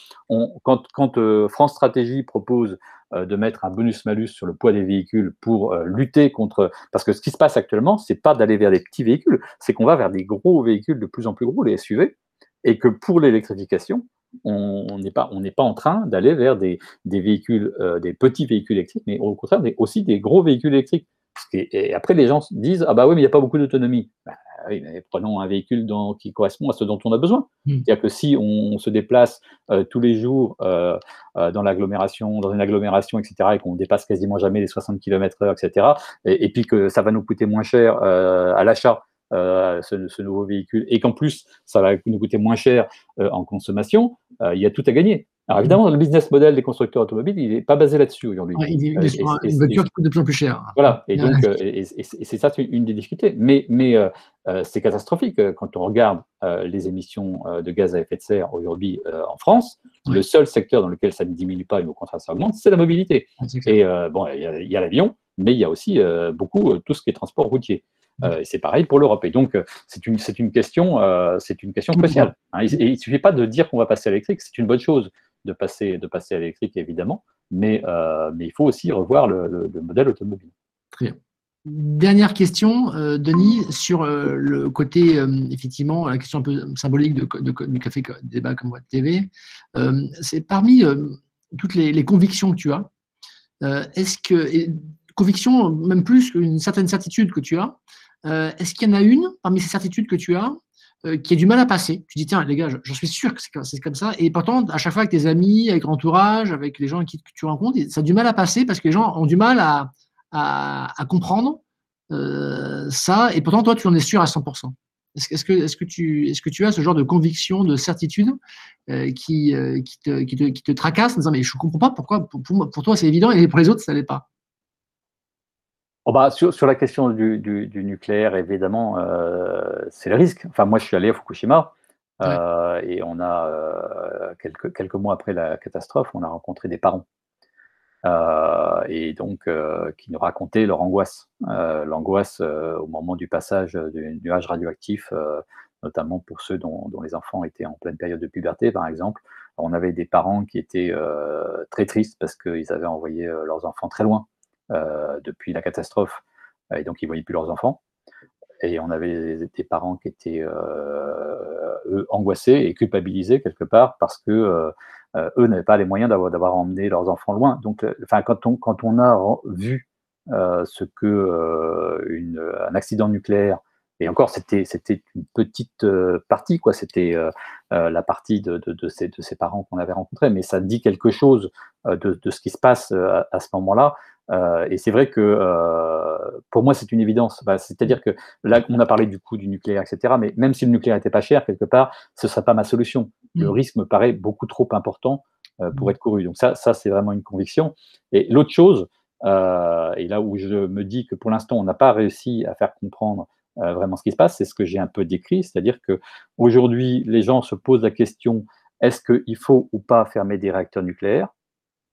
quand, France Stratégie propose de mettre un bonus-malus sur le poids des véhicules pour euh, lutter contre. Parce que ce qui se passe actuellement, c'est pas d'aller vers des petits véhicules, c'est qu'on va vers des gros véhicules de plus en plus gros, les SUV, et que pour l'électrification, on n'est pas, pas en train d'aller vers des, véhicules, euh, des petits véhicules électriques, mais au contraire, aussi des gros véhicules électriques. Et, après, les gens disent Ah bah oui, mais il n'y a pas beaucoup d'autonomie. Bah, oui, prenons un véhicule qui correspond à ce dont on a besoin. Mmh. C'est-à-dire que si on se déplace euh, tous les jours euh, euh, dans l'agglomération, dans une agglomération, etc., et qu'on dépasse quasiment jamais les 60 km/h, etc., et, puis que ça va nous coûter moins cher à l'achat. Ce, nouveau véhicule et qu'en plus ça va nous coûter moins cher en consommation, il y a tout à gagner. Alors évidemment, le business model des constructeurs automobiles, il n'est pas basé là-dessus aujourd'hui. Ouais, il est sur une voiture qui coûte de plus en plus cher. Voilà, et donc et, c'est ça une des difficultés. Mais, mais c'est catastrophique quand on regarde les émissions de gaz à effet de serre aujourd'hui en France. Le seul secteur dans lequel ça ne diminue pas et au contraire ça augmente, c'est la mobilité. Et bon, il y a, l'avion, mais il y a aussi beaucoup tout ce qui est transport routier. et c'est pareil pour l'Europe. Et donc, c'est une, une, question, c'est une question cruciale. Hein. et il ne suffit pas de dire qu'on va passer à l'électrique, c'est une bonne chose de passer, de passer à l'électrique, évidemment, mais, euh, mais il faut aussi revoir le, modèle automobile. Très bien. Dernière question, euh, Denis, sur euh, le côté, effectivement, la question un peu symbolique de, du café débat comme Voix TV. c'est parmi toutes les, convictions que tu as, est-ce que, convictions même plus qu'une certaine certitude que tu as, est-ce qu'il y en a une parmi ces certitudes que tu as euh, qui a du mal à passer. Tu dis, tiens, les gars, j'en suis sûr que c'est comme ça. Et pourtant, à chaque fois avec tes amis, avec l'entourage, avec les gens qui, que tu rencontres, ça a du mal à passer parce que les gens ont du mal à, comprendre euh, ça. Et pourtant, toi, tu en es sûr à 100%. Est-ce que, tu, as ce genre de conviction, de certitude euh, qui, te, qui, tracasse en disant, mais je ne comprends pas pourquoi, pour, pour toi, c'est évident et pour les autres, ça ne l'est pas? Oh bah, sur, sur, la question du, du, du nucléaire, évidemment, euh, c'est le risque. Enfin, moi, je suis allé à Fukushima euh, et on a, euh, quelques, quelques mois après la catastrophe, on a rencontré des parents. Et donc, qui nous racontaient leur angoisse. L'angoisse au moment du passage du nuage radioactif, notamment pour ceux dont, dont, les enfants étaient en pleine période de puberté, par exemple. On avait des parents qui étaient très tristes parce qu'ils avaient envoyé leurs enfants très loin depuis la catastrophe, et donc ils ne voyaient plus leurs enfants. Et on avait des parents qui étaient euh, eux angoissés et culpabilisés quelque part parce que euh, eux n'avaient pas les moyens d'avoir emmené leurs enfants loin. Donc, enfin, quand on quand on a vu ce que un accident nucléaire et encore, c'était une petite partie, quoi. C'était la partie de, de, ces, de, ces, parents qu'on avait rencontrés, mais ça dit quelque chose de, ce qui se passe à ce moment-là. Euh, et c'est vrai que euh, pour moi, c'est une évidence. Bah, c'est-à-dire que là, on a parlé du coût du nucléaire, etc. Mais même si le nucléaire n'était pas cher, quelque part, ce ne serait pas ma solution. Le mmh. risque me paraît beaucoup trop important euh, pour mmh. être couru. Donc ça, ça c'est vraiment une conviction. Et l'autre chose, et là où je me dis que pour l'instant, on n'a pas réussi à faire comprendre vraiment ce qui se passe, c'est ce que j'ai un peu décrit, c'est-à-dire que aujourd'hui, les gens se posent la question est-ce qu'il faut ou pas fermer des réacteurs nucléaires?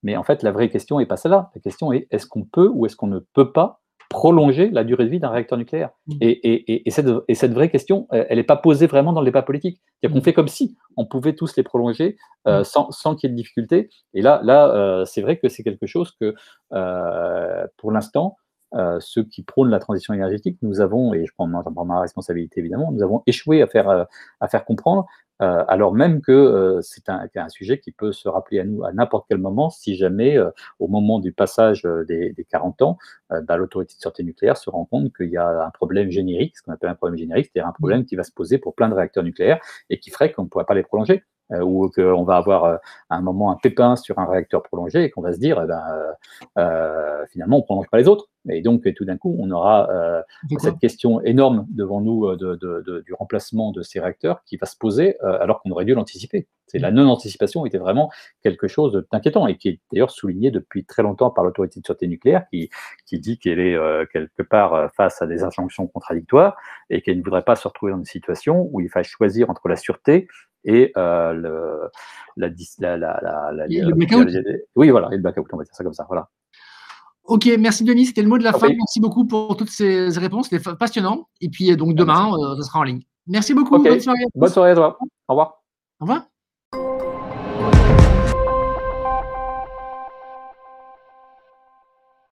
Mais en fait, la vraie question n'est pas celle-là. La question est est-ce qu'on peut ou est-ce qu'on ne peut pas prolonger la durée de vie d'un réacteur nucléaire? Mmh. et, et, cette, et, cette, vraie question, elle n'est pas posée vraiment dans le débat politique. C'est-à-dire qu'on mmh. fait comme si on pouvait tous les prolonger euh, mmh. sans, sans qu'il y ait de difficultés. Et là, là euh, c'est vrai que c'est quelque chose que, euh, pour l'instant, ceux qui prônent la transition énergétique, nous avons, et je prends ma, ma responsabilité évidemment, nous avons échoué à faire, à faire comprendre euh, alors même que euh, c'est un, un, sujet qui peut se rappeler à nous à n'importe quel moment, si jamais, euh, au moment du passage des, des 40 ans, bah, l'autorité de sûreté nucléaire se rend compte qu'il y a un problème générique, ce qu'on appelle un problème générique, c'est-à-dire un problème qui va se poser pour plein de réacteurs nucléaires et qui ferait qu'on ne pourrait pas les prolonger. Euh, ou qu'on va avoir à un moment un pépin sur un réacteur prolongé et qu'on va se dire, eh ben, euh, finalement, on ne prolonge pas les autres. Et donc, tout d'un coup, on aura euh, cette question énorme devant nous de, de, de, du remplacement de ces réacteurs qui va se poser alors qu'on aurait dû l'anticiper. C'est la non-anticipation était vraiment quelque chose d'inquiétant et qui est d'ailleurs souligné depuis très longtemps par l'autorité de sûreté nucléaire qui, qui dit qu'elle est quelque part face à des injonctions contradictoires et qu'elle ne voudrait pas se retrouver dans une situation où il faille choisir entre la sûreté et le, la, la, la, la, le blackout. Oui, voilà, et le blackout, on va dire ça comme ça. Voilà. Ok, merci Denis, c'était le mot de la fin. Merci beaucoup pour toutes ces réponses, c'était passionnant. Et puis donc demain, ça sera en ligne. Merci beaucoup. Bonne soirée. Bonne soirée à toi. Au revoir. Au revoir.